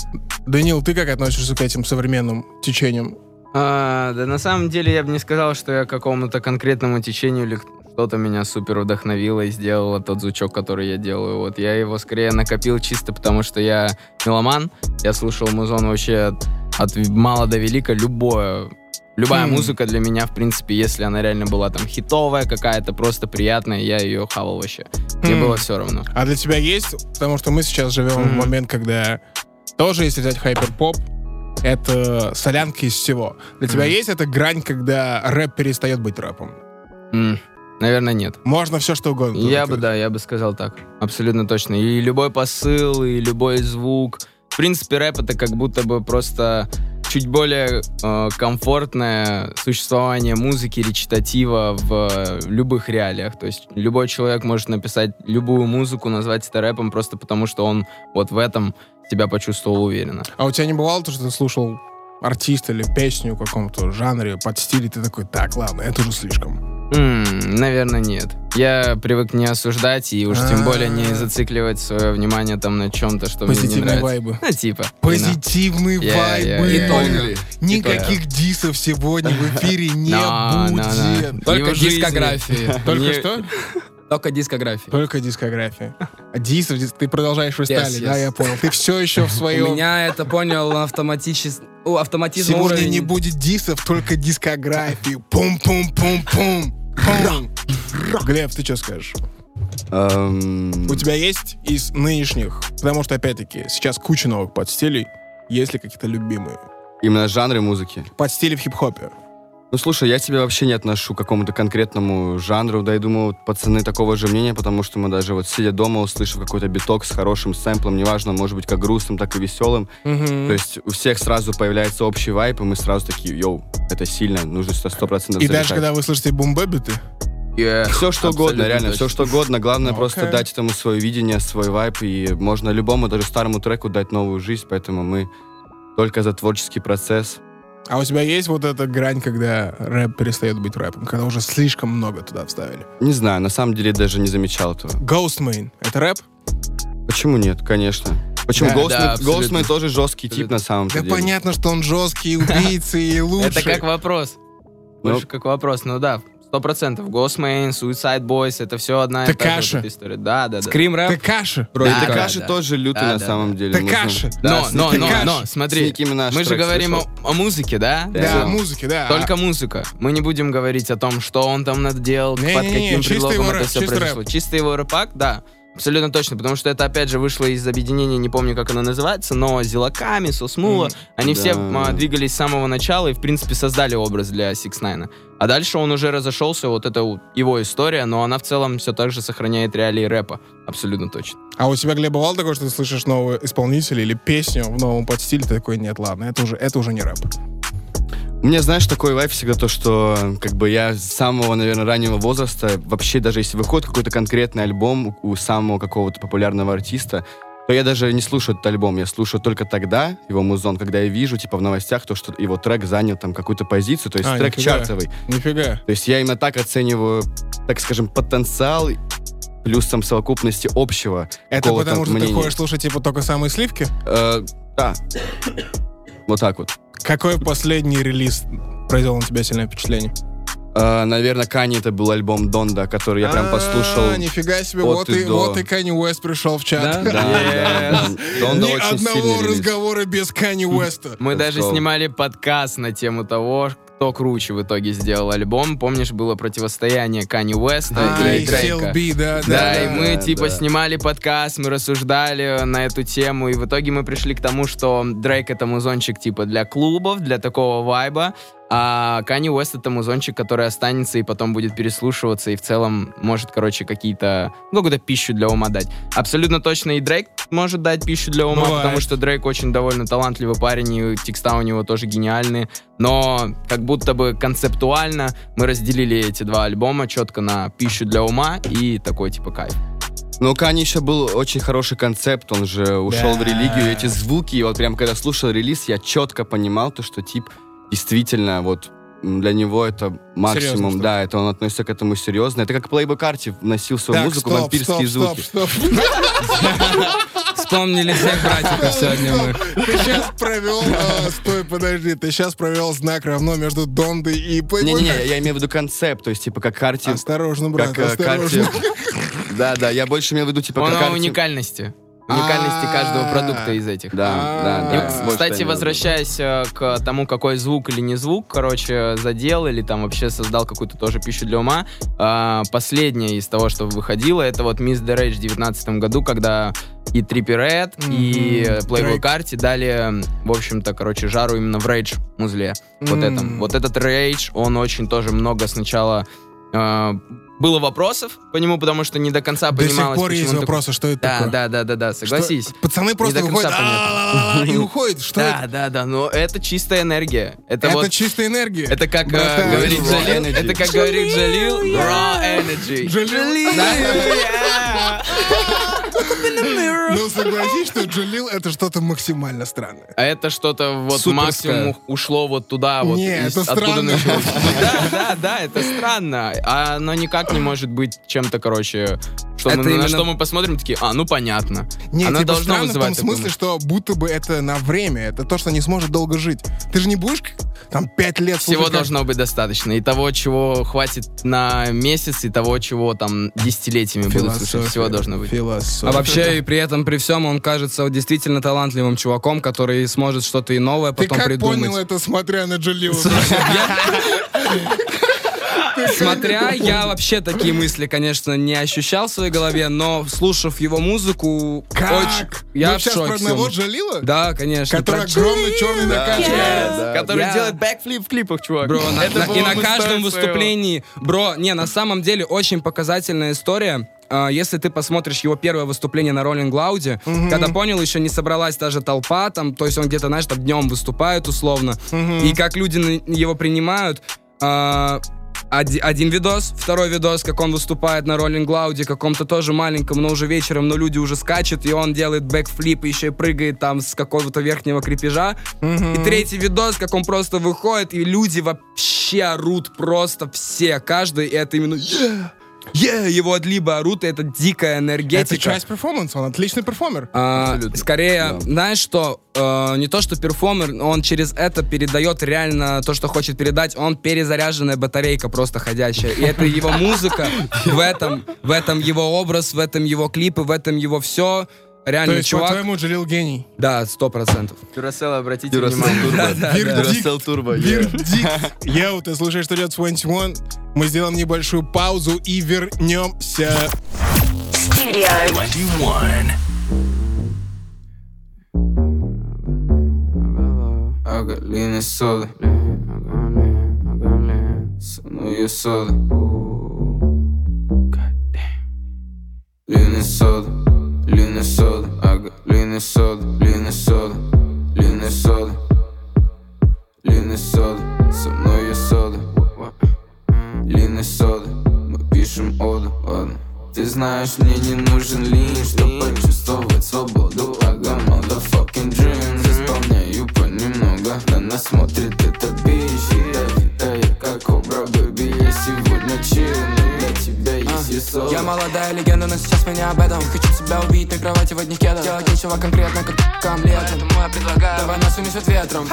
Данил, ты как относишься к этим современным течениям? А, да на самом деле я бы не сказал, что я к какому-то конкретному течению или что-то меня супер вдохновило и сделало тот звучок, который я делаю. Вот я его скорее накопил чисто потому, что я меломан. Я слушал музон вообще от, от мала до велика. Любое, любая Хм. музыка для меня, в принципе, если она реально была там хитовая какая-то, просто приятная, я ее хавал вообще. Мне Хм. было все равно. А для тебя есть? Потому что мы сейчас живем в Мгм. момент, когда тоже, если взять хайперпоп, это солянка из всего. Для тебя есть эта грань, когда рэп перестает быть рэпом? Наверное, нет. Можно все, что угодно. Я бы, да, я бы сказал так. Абсолютно точно. И любой посыл, и любой звук. В принципе, рэп это как будто бы просто чуть более э, комфортное существование музыки, речитатива в э, любых реалиях. То есть любой человек может написать любую музыку, назвать это рэпом просто потому, что он вот в этом себя почувствовал уверенно. А у тебя не бывало то, что ты слушал артиста или песню в каком-то жанре под стиль, и ты такой, так, ладно, это уже слишком. М, наверное, нет. Я привык не осуждать и уж тем более не А. зацикливать свое внимание там на чем-то, что мне не Позитивные нравится. вайбы. Ну, типа. Позитивные Я- я- вайбы. я- Поняли? Никаких дисов сегодня в эфире не На, на, на. будет. Только жизни. дискографии. Только Не- что? Только дискографии. Только дискография. А дисов, дис- ты продолжаешь фристайлить, Yes, да, yes. я понял. Ты все еще в У своем... меня это понял автоматически... О, автоматизм Сегодня уровень. не будет дисов, только дискографии. Пум-пум-пум-пум. Пум. Глеб, ты что скажешь? Эм, У тебя есть из нынешних, потому что, опять-таки, сейчас куча новых подстилей, есть ли какие-то любимые? Именно жанры музыки. Подстили в хип-хопе. Ну, слушай, я тебя вообще не отношу к какому-то конкретному жанру, да и думаю, вот пацаны такого же мнения, потому что мы даже вот сидя дома, услышав какой-то биток с хорошим сэмплом, неважно, может быть, как грустным, так и веселым, то есть у всех сразу появляется общий вайп, и мы сразу такие, йоу, это сильно, нужно сто процентов И даже когда вы слышите бумбэбиты, Все что угодно, реально, точно. все что угодно. Главное Окей. просто дать этому свое видение, свой вайп, и можно любому, даже старому треку дать новую жизнь, поэтому мы только за творческий процесс. А у тебя есть вот эта грань, когда рэп перестает быть рэпом, когда уже слишком много туда вставили? Не знаю, на самом деле даже не замечал этого. Ghostman — это рэп? Почему нет, конечно. Почему? Да. Ghostman, Да. Ghostman тоже жесткий тип Абсолютно. на самом Да деле. понятно, что он жесткий, убийца и лучший. Это как вопрос. Ну. Больше как вопрос. Ну да, сто процентов. Ghostman, Suicide Boys, это все одна и та же Такаши. вот эта история. Да, да, да. Скрим рэп. Такаши. Вроде Да, как. да, Такаши да. тоже лютый Да, на да, самом да. деле. Такаши. Но, Да, но, с но, Такаши. но, С смотри, Ники Минаж мы же трек говорим о, слышал. о музыке, да? Да, Всё. музыки, да. Только музыка. Мы не будем говорить о том, что он там наделал, под каким чисто предлогом это все чисто произошло. Чисто его рэпак, да. Абсолютно точно, потому что это, опять же, вышло из объединения, не помню, как оно называется, но Зилаками, Сосмула, они Да. все а, двигались с самого начала и, в принципе, создали образ для Six Nine. А дальше он уже разошелся, вот это его история, но она в целом все так же сохраняет реалии рэпа. Абсолютно точно. А у тебя, Глеб, бывало такое, что ты слышишь нового исполнителя или песню в новом подстиле, ты такой, нет, ладно, это уже, это уже не рэп. У меня, знаешь, такой вайф всегда то, что как бы я с самого, наверное, раннего возраста, вообще даже если выходит какой-то конкретный альбом у самого какого-то популярного артиста, то я даже не слушаю этот альбом, я слушаю только тогда его музон, когда я вижу, типа, в новостях, то, что его трек занял там какую-то позицию, то есть А, трек нифига. чартовый. Нифига. То есть я именно так оцениваю, так скажем, потенциал плюс там совокупности общего Это потому что ты мнения. ходишь слушать, типа, только самые сливки? Э, да. Вот так вот. Какой последний релиз произвел на тебя сильное впечатление? Э, наверное, Кани это был альбом Донда, который я прям послушал. А, нифига себе, от вот и до. вот и Канни Уэст пришел в чат. Ни одного разговора без Канни Уэста. Мы даже снимали подкаст на тему того, кто круче в итоге сделал альбом. Помнишь, было противостояние Кани Уэста А, и и Дрейка? CLB, да, Да, да. и мы да, типа да. снимали подкаст, мы рассуждали на эту тему, и в итоге мы пришли к тому, что Дрейк это музончик типа для клубов, для такого вайба, а Кани Уэст это музончик, который останется и потом будет переслушиваться, и в целом может, короче, какие-то, ну, какую-то пищу для ума дать. Абсолютно точно и Дрейк может дать пищу для ума, Бывает. потому что Дрейк очень довольно талантливый парень, и текста у него тоже гениальные, но как будто бы концептуально мы разделили эти два альбома четко на пищу для ума и такой типа кайф. Но у Кани еще был очень хороший концепт, он же ушел в Да. религию, эти звуки, и вот прям когда слушал релиз, я четко понимал то, что тип действительно вот для него это максимум, Серьезно, да, это он относится к этому серьезно. Это как Playboy Карти вносил в свою Так, музыку стоп, вампирские стоп, звуки. стоп, стоп. Вспомнили всех братиков сегодня мы. Ты сейчас провел... а, Стой, подожди. Ты сейчас провел знак равно между Дондой и Playboy. Не-не-не, я имею в виду концепт, то есть типа как Карти... Осторожно, брат, как э, осторожно. Карти... Да-да, я больше имел в виду типа как Карти... уникальности. Уникальности А. каждого продукта из этих. Да, да, да. А, кстати, возвращаясь э, к тому, какой звук или не звук, короче, задел или там вообще создал какую-то тоже пищу для ума, а, последнее из того, что выходило, это вот Miss the Rage в 2019 году, когда и Trippie Red, и Playboy. Carti дали, в общем-то, короче, жару именно в Rage музле. Вот этом. Вот этот Rage, он очень тоже много сначала... э, было вопросов по нему, потому что не до конца До сих понималось, пор есть почему он такой- вопросы, что это Да, такое. да, да, да, да, Что- согласись. Пацаны просто до выходят и уходят. Что Да, да, да, но это чистая энергия. Это, Это вот, чистая энергия. это как э, Братан. говорит Джалил, это как говорит Джалил, raw energy. Джалил. Да, yeah. Ну, согласись, что Джалил — это что-то максимально странное. А это что-то вот Суперское. максимум ушло вот туда, вот Не, из- это откуда странно. началось. Да, да, да, это странно. А оно никак не может быть чем-то, короче, что Это мы, на именно- что мы посмотрим, такие, а, ну понятно. Не, Оно типа должно странно в том вызывать смысле, что будто бы это на время. Это то, что не сможет долго жить. Ты же не будешь там пять лет Всего слушать, как- должно быть достаточно. И того, чего хватит на месяц, и того, чего там десятилетиями будут слушать. Всего должно быть. Философия. А вообще, и при этом, при всем, он кажется действительно талантливым чуваком, который сможет что-то и новое Ты потом как придумать. понял это, смотря на Джалила? Смотря, я вообще такие мысли, конечно, не ощущал в своей голове, но слушав его музыку, Как? очень... Я Ну, в сейчас про одного Джалила? Да, конечно. Который огромный черный накачанный. Который делает бэкфлип в клипах, чувак. Бро, и на каждом выступлении, бро, не, на самом деле очень показательная история. А, Если ты посмотришь его первое выступление на Rolling Loud, когда понял, еще не собралась даже толпа, там, то есть он где-то, знаешь, там днем выступает условно, и как люди его принимают. а, оди- один видос, второй видос, как он выступает на Rolling Loud, каком-то тоже маленьком, но уже вечером, но люди уже скачут, и он делает бэкфлип, и еще и прыгает там с какого-то верхнего крепежа. И третий видос, как он просто выходит, и люди вообще орут просто все, каждый, и это именно «Yeah! Yeah!» его либо орут, и это дикая энергетика. Это часть перформанса, он отличный перформер. А, Абсолютно. скорее, знаешь что, э, не то что перформер, он через это передает реально то, что хочет передать, он перезаряженная батарейка просто ходящая. И это его музыка, в этом, в этом его образ, в этом его клипы, в этом его все. То Реально, есть, чувак. по-твоему, Джалил гений? Да, сто процентов. Дюрасел, обратите Duracell внимание. Turbo, yeah. Вердикт. Йоу, ты слушаешь Studio 21. Мы сделаем небольшую паузу и вернемся. Studio 21. I got lean and soda. So know and soda. Lean and soda. Lean and soda. Lean and soda. Со мной я сода. Лин и сода. Мы пишем оду, ладно. Ты знаешь, мне не нужен лин, чтобы почувствовать свободу. Got motherfucking dreams. Исполняю понемногу. На нас смотрит эта бич. Ядовитая, как кобра, бэби. Я сегодня чил, сода. Я молодая легенда, но сейчас меня об этом Хочу тебя убить. На кровати в одних кедах. Делать нечего конкретно, как к омлету Поэтому я предлагаю. Давай нас унесет ветром.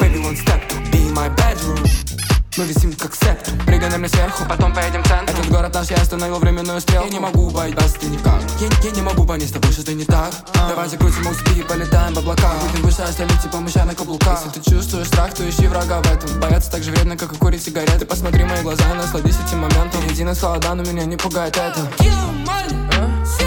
Baby, one step, be my bedroom мы висим как сектор Прыгай на меня сверху, потом поедем в центр. Этот город наш, я остановил временную стрелку Я не могу бояться никак я, я не могу понять с тобой, что ты не так. Давай закрутим успех и полетаем в облака. Будем выше остальных, типа мыша на каблуках. Если ты чувствуешь страх, то ищи врага в этом. Бояться так же вредно, как и курить сигареты. Посмотри мои глаза насладись этим моментом. Иди на холода, но меня не пугает это. Смотрят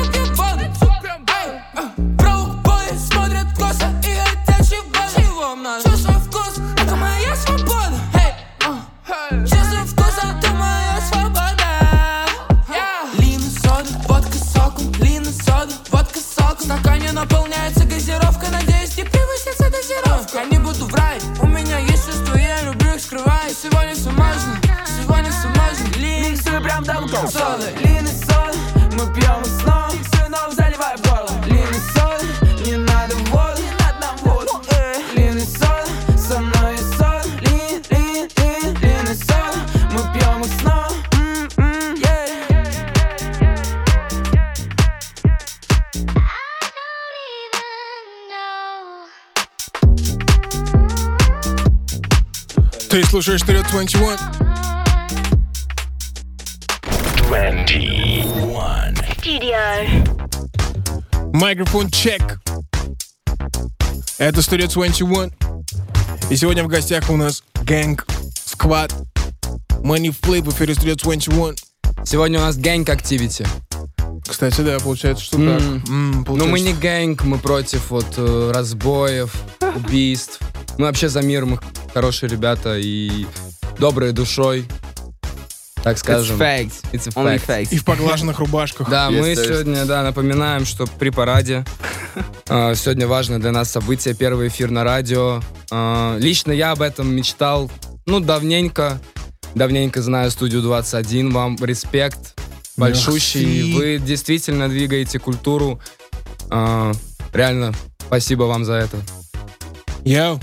слушаешь Вперед 21. 21. Studio. Микрофон чек. Это Studio 21. И сегодня в гостях у нас Гэнг, Сквад, Money Flip в эфире Studio 21. Сегодня у нас гэнг активити. Кстати, да, получается, что М. так. М, Ну, мы получается, не гэнг, мы против вот э, разбоев, убийств. Мы вообще за мир, мы хорошие ребята и добрые душой. Так скажем. It's facts. It's a Only fact. И в поглаженных рубашках. Да, Yes, мы сегодня, да, напоминаем, что при параде э, сегодня важное для нас событие, первый эфир на радио. Э, лично я об этом мечтал, ну, давненько. Давненько знаю студию 21, вам респект большущий. Merci. Вы действительно двигаете культуру. Э, реально, спасибо вам за это. Йоу.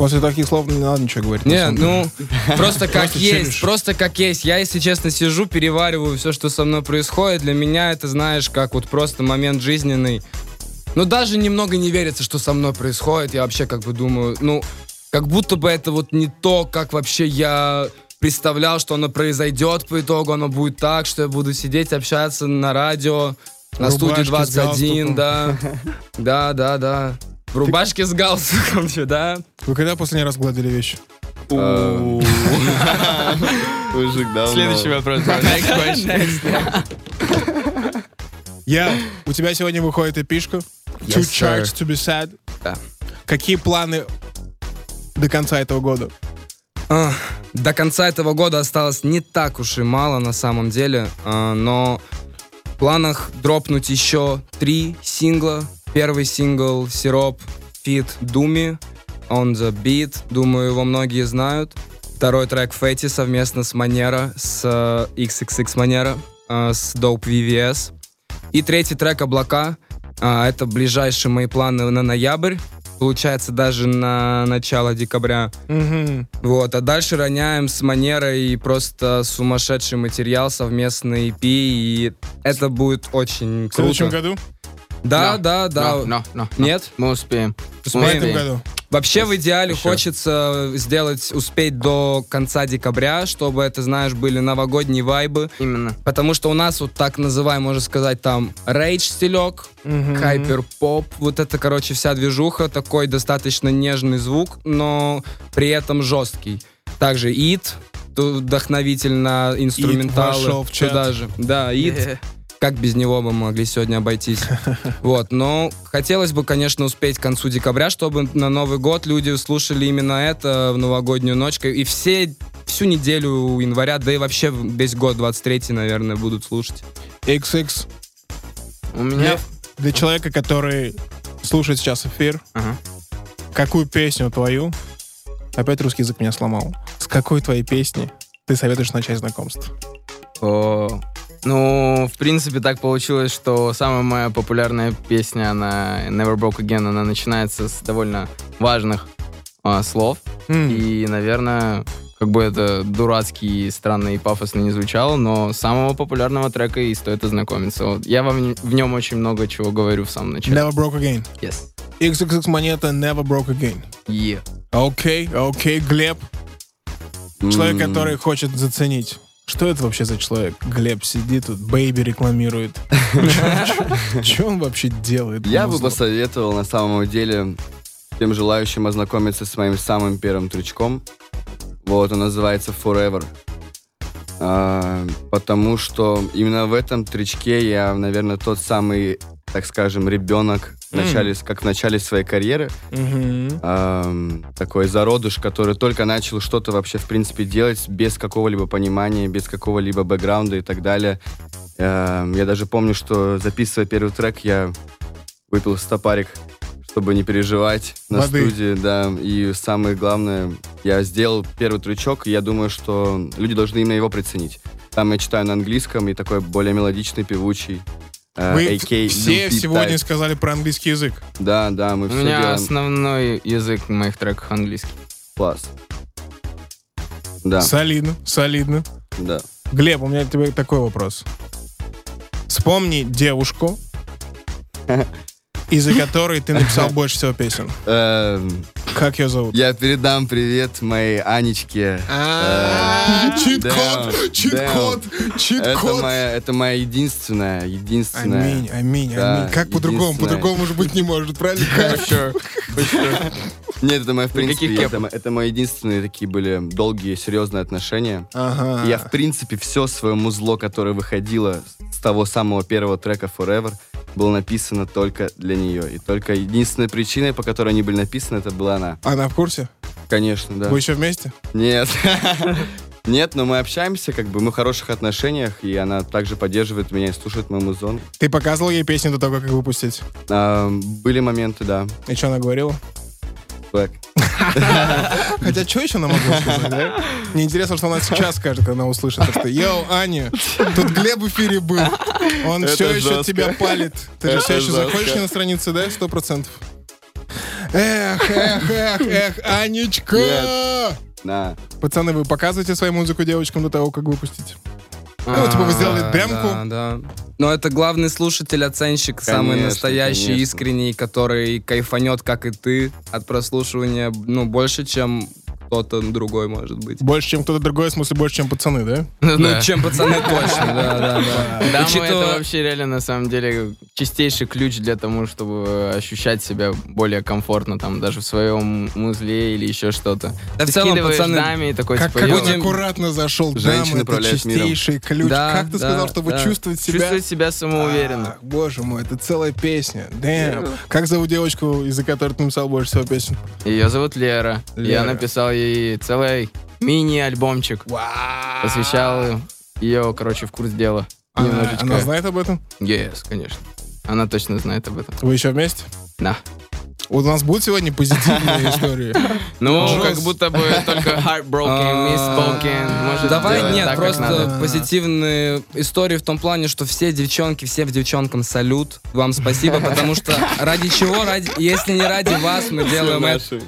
После таких слов не надо ничего говорить. Не, ну, просто как есть, просто как есть. Я, если честно, сижу, перевариваю все, что со мной происходит. Для меня это, знаешь, как вот просто момент жизненный. Ну, даже немного не верится, что со мной происходит. Я вообще как бы думаю, ну, как будто бы это вот не то, как вообще я представлял, что оно произойдет по итогу. Оно будет так, что я буду сидеть, общаться на радио, на студии Рубашке с 21, да. Да, да, да. В рубашке с галстуком, да? Вы когда последний раз гладили вещи? Мужик, давно. Следующий вопрос. Next question. Я, у тебя сегодня выходит эпишка. Two charts to be sad. Да. Какие планы до конца этого года? А, До конца этого года осталось не так уж и мало на самом деле, а, но в планах дропнуть еще три сингла. Первый сингл «Сироп» feat Думи «On the Beat», думаю, его многие знают. Второй трек «Фэти» совместно с Манера, с э, XXXManera, э, с Dope VVS. И третий трек «Облака». А, Это ближайшие мои планы на ноябрь. Получается, даже на начало декабря. Мгм. Вот, а дальше роняем с манерой и просто сумасшедший материал, совместный EP, и это будет очень В следующем круто. году? Да, No, да, да. No, no, no, no. Нет? Мы успеем. В Успеем? этом году. Вообще в идеале Еще. хочется сделать, успеть до конца декабря, чтобы это, знаешь, были новогодние вайбы. Именно. Потому что у нас вот так называемый, можно сказать, там рейдж стилек, хайпер-поп, вот это, короче, вся движуха, такой достаточно нежный звук, но при этом жесткий. Также ит, вдохновитель на инструменталы. вошел в чат. Туда же. Да, Ид. Э, Как без него мы могли сегодня обойтись? Вот, но хотелось бы, конечно, успеть к концу декабря, чтобы на Новый год люди слушали именно это в новогоднюю ночь. И все, всю неделю января, да и вообще весь год, 23 наверное, будут слушать. XX. У меня... Для, для человека, который слушает сейчас эфир, Ага. какую песню твою, опять русский язык меня сломал, с какой твоей песни ты советуешь начать знакомство? О, ну, в принципе, так получилось, что самая моя популярная песня, она Never Broke Again, она начинается с довольно важных а, слов. М, И, наверное, как бы это дурацкий, странно и пафосно не звучало, но с самого популярного трека и стоит ознакомиться. Вот. Я вам в нем очень много чего говорю в самом начале. Never Broke Again. Yes. XXX монета Never Broke Again. Yeah. Окей, окей, Глеб. Человек, М, который хочет заценить. Что это вообще за человек? Глеб сидит тут, Бэйби рекламирует. Что он вообще делает? Я бы Музло? посоветовал на самом деле тем желающим ознакомиться с моим самым первым трючком. Вот, он называется Forever. А, потому что именно в этом трючке я, наверное, тот самый, так скажем, ребенок, в начале, как в начале своей карьеры. Мгм. Ам, такой зародыш, который только начал что-то вообще, в принципе, делать без какого-либо понимания, без какого-либо бэкграунда и так далее. Ам, я даже помню, что записывая первый трек, я выпил стопарик, чтобы не переживать на Воды. студии, да. И самое главное, я сделал первый трючок, и я думаю, что люди должны именно его приценить. Там я читаю на английском и такой более мелодичный, певучий. Э, Вы AK все Lil Peep сегодня сказали про английский язык. Да, да, мы У все меня делаем. основной язык в моих треках английский. Класс. Да, Солидно, солидно. да. Глеб, у меня к тебе такой вопрос. Вспомни девушку, из-за которой ты написал больше всего песен. Эм, Как ее зовут? Я передам привет моей Анечке. А, Э, Чит-код, чит-код, Это чит-код. моя, это моя единственная, единственная. Аминь, аминь, аминь. Как по-другому? По-другому уже быть не может, правильно? Как? Нет, это моя, в принципе, это, мо- это мои единственные такие были долгие, серьезные отношения. Ага. Я, в принципе, все свое музло, которое выходило с того самого первого трека Forever, было написано только для нее. И только единственной причиной, по которой они были написаны, это была она. Она в курсе? Конечно, да. Вы еще вместе? Нет. Нет, но мы общаемся, как бы мы в хороших отношениях, и она также поддерживает меня и слушает мой музон. Ты показывал ей песню до того, как выпустить? А, были моменты, да. И что она говорила? Black. Хотя, что еще она могла сказать, да? Мне интересно, что она сейчас скажет, когда она услышит, то, что «Йоу, Аня, тут Глеб в эфире был, он Это все еще жестко. тебя палит». Ты же Это все еще заходишь на страницу, да? Сто процентов. Эх, эх, эх, эх, Анечка! Нет. На. Пацаны, вы показываете свою музыку девочкам до того, как выпустить? Ну, типа, вы сделали А, демку? Да, да. Но это главный слушатель, оценщик, самый Конечно, настоящий, конечно. искренний, который кайфанет, как и ты, от прослушивания, ну, больше, чем кто-то другой, может быть. Больше, чем кто-то другой, в смысле, больше, чем пацаны, да? Ну, чем пацаны точно, да, да, да. Да, Учитывая- это вообще реально, на самом деле, чистейший ключ для того, чтобы ощущать себя более комфортно, там, даже в своем музле или еще что-то. Да, в целом, пацаны, даме и такой, Как, типа, как «Йоу, он аккуратно зашел. Дама, это чистейший ключ. Да, как ты сказал, чтобы чувствовать себя? чувствовать себя самоуверенно. Боже мой, это целая песня. Damn. Как зовут девочку, из-за которой ты написал больше всего песен? Ее зовут Лера. Лера. Я написал ей целый мини-альбомчик. Посвящал ее, короче, в курс дела. Она, Немножечко. она знает об этом? Yes, конечно. Она точно знает об этом. Вы еще вместе? Да. Вот у нас будут сегодня позитивные истории. Ну, как будто бы только heartbroken, misspoken. Может, Давай, нет, просто позитивные истории в том плане, что все девчонки, все в девчонкам салют. Вам спасибо, потому что ради чего, ради, если не ради вас, мы делаем это.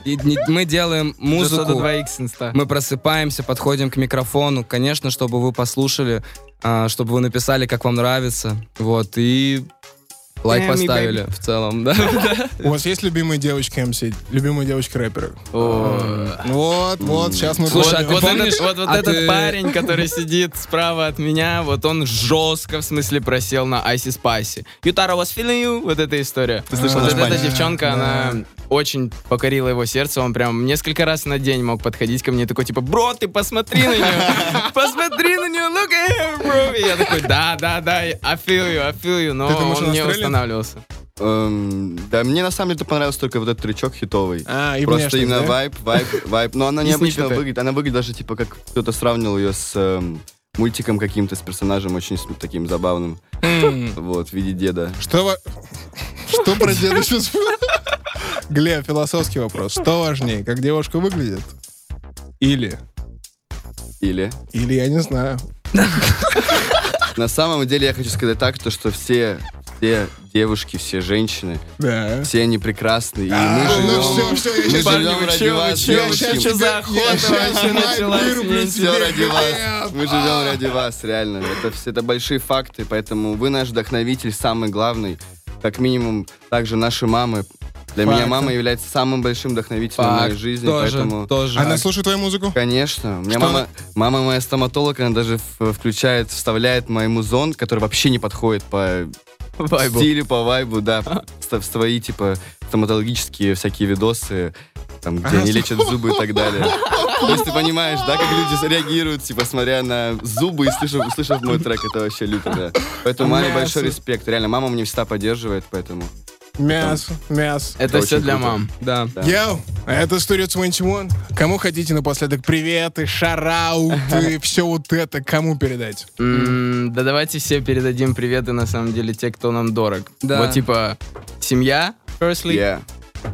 Мы делаем музыку. до 2x инста. Мы просыпаемся, подходим к микрофону, конечно, чтобы вы послушали, а, чтобы вы написали, как вам нравится. Вот, и Лайк me, поставили в целом, да. У вас есть любимые девочки МС? Любимые девочки рэперы? Вот, вот, сейчас мы Слушай, а Вот этот, а этот парень, который сидит справа от меня, вот он жестко, в смысле, просел на Айси Спайси. Ютара was feeling you, вот эта история. Ты слышал вот эта девчонка, она очень покорила его сердце, он прям несколько раз на день мог подходить ко мне, такой, типа, бро, ты посмотри на нее, посмотри нее, look at her, bro. И я такой, да, да, да, I feel you, I feel you, но Ты думаешь, он она не стрелит? устанавливался. Эм, да, мне на самом деле понравился только вот этот трючок хитовый. А, и Просто именно да? вайп, вайп, вайп. Но она необычно выглядит. Она выглядит даже типа как кто-то сравнил ее с эм, мультиком каким-то, с персонажем очень с- таким забавным. Вот, в виде деда. Что, ва- что про деда сейчас было? Глеб, философский вопрос. Что важнее, как девушка выглядит? Или? Или... Или я не знаю. На самом деле я хочу сказать так, то, что все, все девушки, все женщины, Да. все они прекрасны. И мы ну живем, я мы живем вы ради вас, девушки. за охота вообще началась? Все ради вас. Мы живем ради вас, реально. Это, все- это большие факты, поэтому вы наш вдохновитель, самый главный. Как минимум, также наши мамы. Для меня Факты. мама является самым большим вдохновителем в моей Факт. жизни, Тоже, поэтому... тоже. Она слушает твою музыку? Конечно. У меня мама, она- мама моя стоматолог, она даже включает, вставляет мой музон, который вообще не подходит по Вайбу. стилю, по вайбу, да, в свои, типа, стоматологические всякие видосы, там, где они лечат зубы и так далее. То есть ты понимаешь, да, как люди реагируют, типа, смотря на зубы и слышав, услышав мой трек, это вообще люто, да. Поэтому маме большой респект. Реально, мама мне всегда поддерживает, поэтому... Мясо, мясо. Это очень все для круто. мам. Да. Да. Йоу, это Studio 21. Кому хотите напоследок приветы, шарауты, все вот это, кому передать? Да давайте все передадим приветы, на самом деле, те, кто нам дорог. Вот типа семья, firstly, Yeah.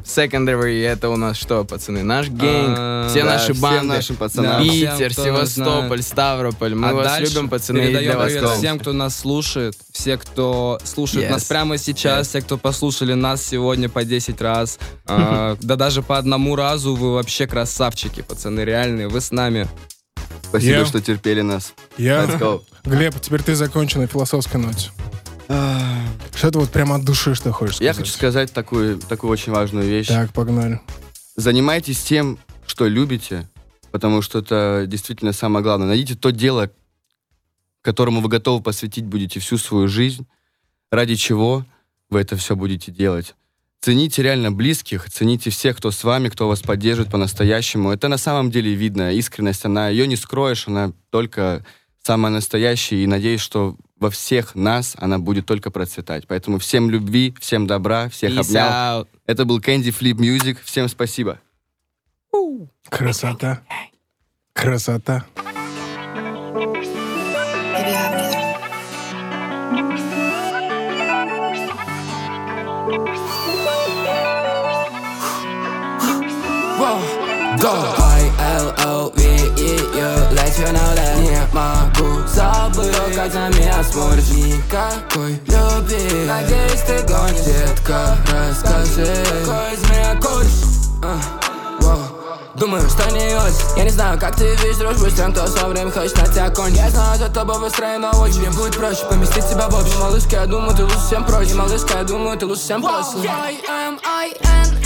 Secondary, это у нас что, пацаны? Наш гейнг, А, все Да, наши банды. нашим пацанам. Да. Питер, Всем, Севастополь, знает. Ставрополь. Мы а вас любим, пацаны, и передаем для вас привет всем, кто нас слушает, все, кто слушает Yes. нас прямо сейчас, все, кто послушали нас сегодня по 10 раз, а, да даже по одному разу, вы вообще красавчики, пацаны, реальные, вы с нами. Спасибо, что терпели нас. Я... Let's go. Глеб, теперь ты закончил на философской ноте. Что-то вот прямо от души, что хочешь сказать? Я хочу сказать такую, такую очень важную вещь. Так, погнали. Занимайтесь тем, что любите, потому что это действительно самое главное. Найдите то дело, которому вы готовы посвятить будете всю свою жизнь, ради чего вы это все будете делать. Цените реально близких, цените всех, кто с вами, кто вас поддерживает по-настоящему. Это на самом деле видно, искренность, она ее не скроешь, она только самая настоящая, и надеюсь, что во всех нас она будет только процветать. Поэтому всем любви, всем добра, всех Peace обнял. out. Это был Candy Flip Music. Всем спасибо. Красота. Красота. I-L-O-V-E-U Let you know that Не могу забыть То, как на меня смотришь Никакой любви. Надеюсь, ты гонишь Детка, расскажи. Какой из меня куришь? А. Думаю, что не очень. Я не знаю, как ты видишь дружбу с тем, кто все время хочет на тебя конь. Я знаю, за тобой выстроена очень. Мне будет проще поместить тебя в общем. Малышка, я думаю, ты лучше всем проще. Малышка, я думаю, ты лучше всем проще. I-M-I-N-L-O-V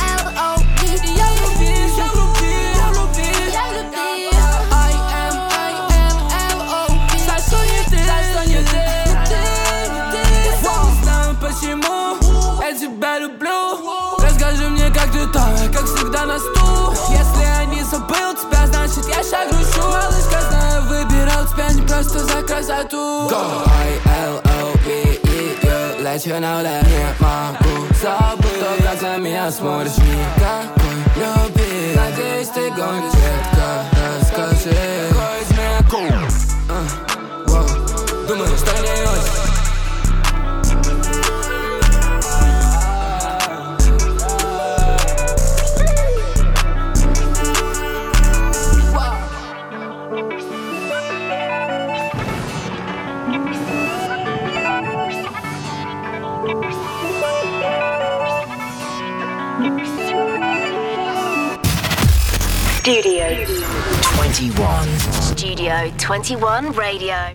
я не забыл тебя, значит я ща грущу Малышка, знаю, выбирал тебя не просто за красоту. I-L-O-V-E-U Let you know that Не могу забыть То, как на меня смотришь Никакой любви Надеюсь, ты гонишь, детка Расскажи Какой из меня А, воу. Думаю, что не очень Studio 21. Studio 21 Radio.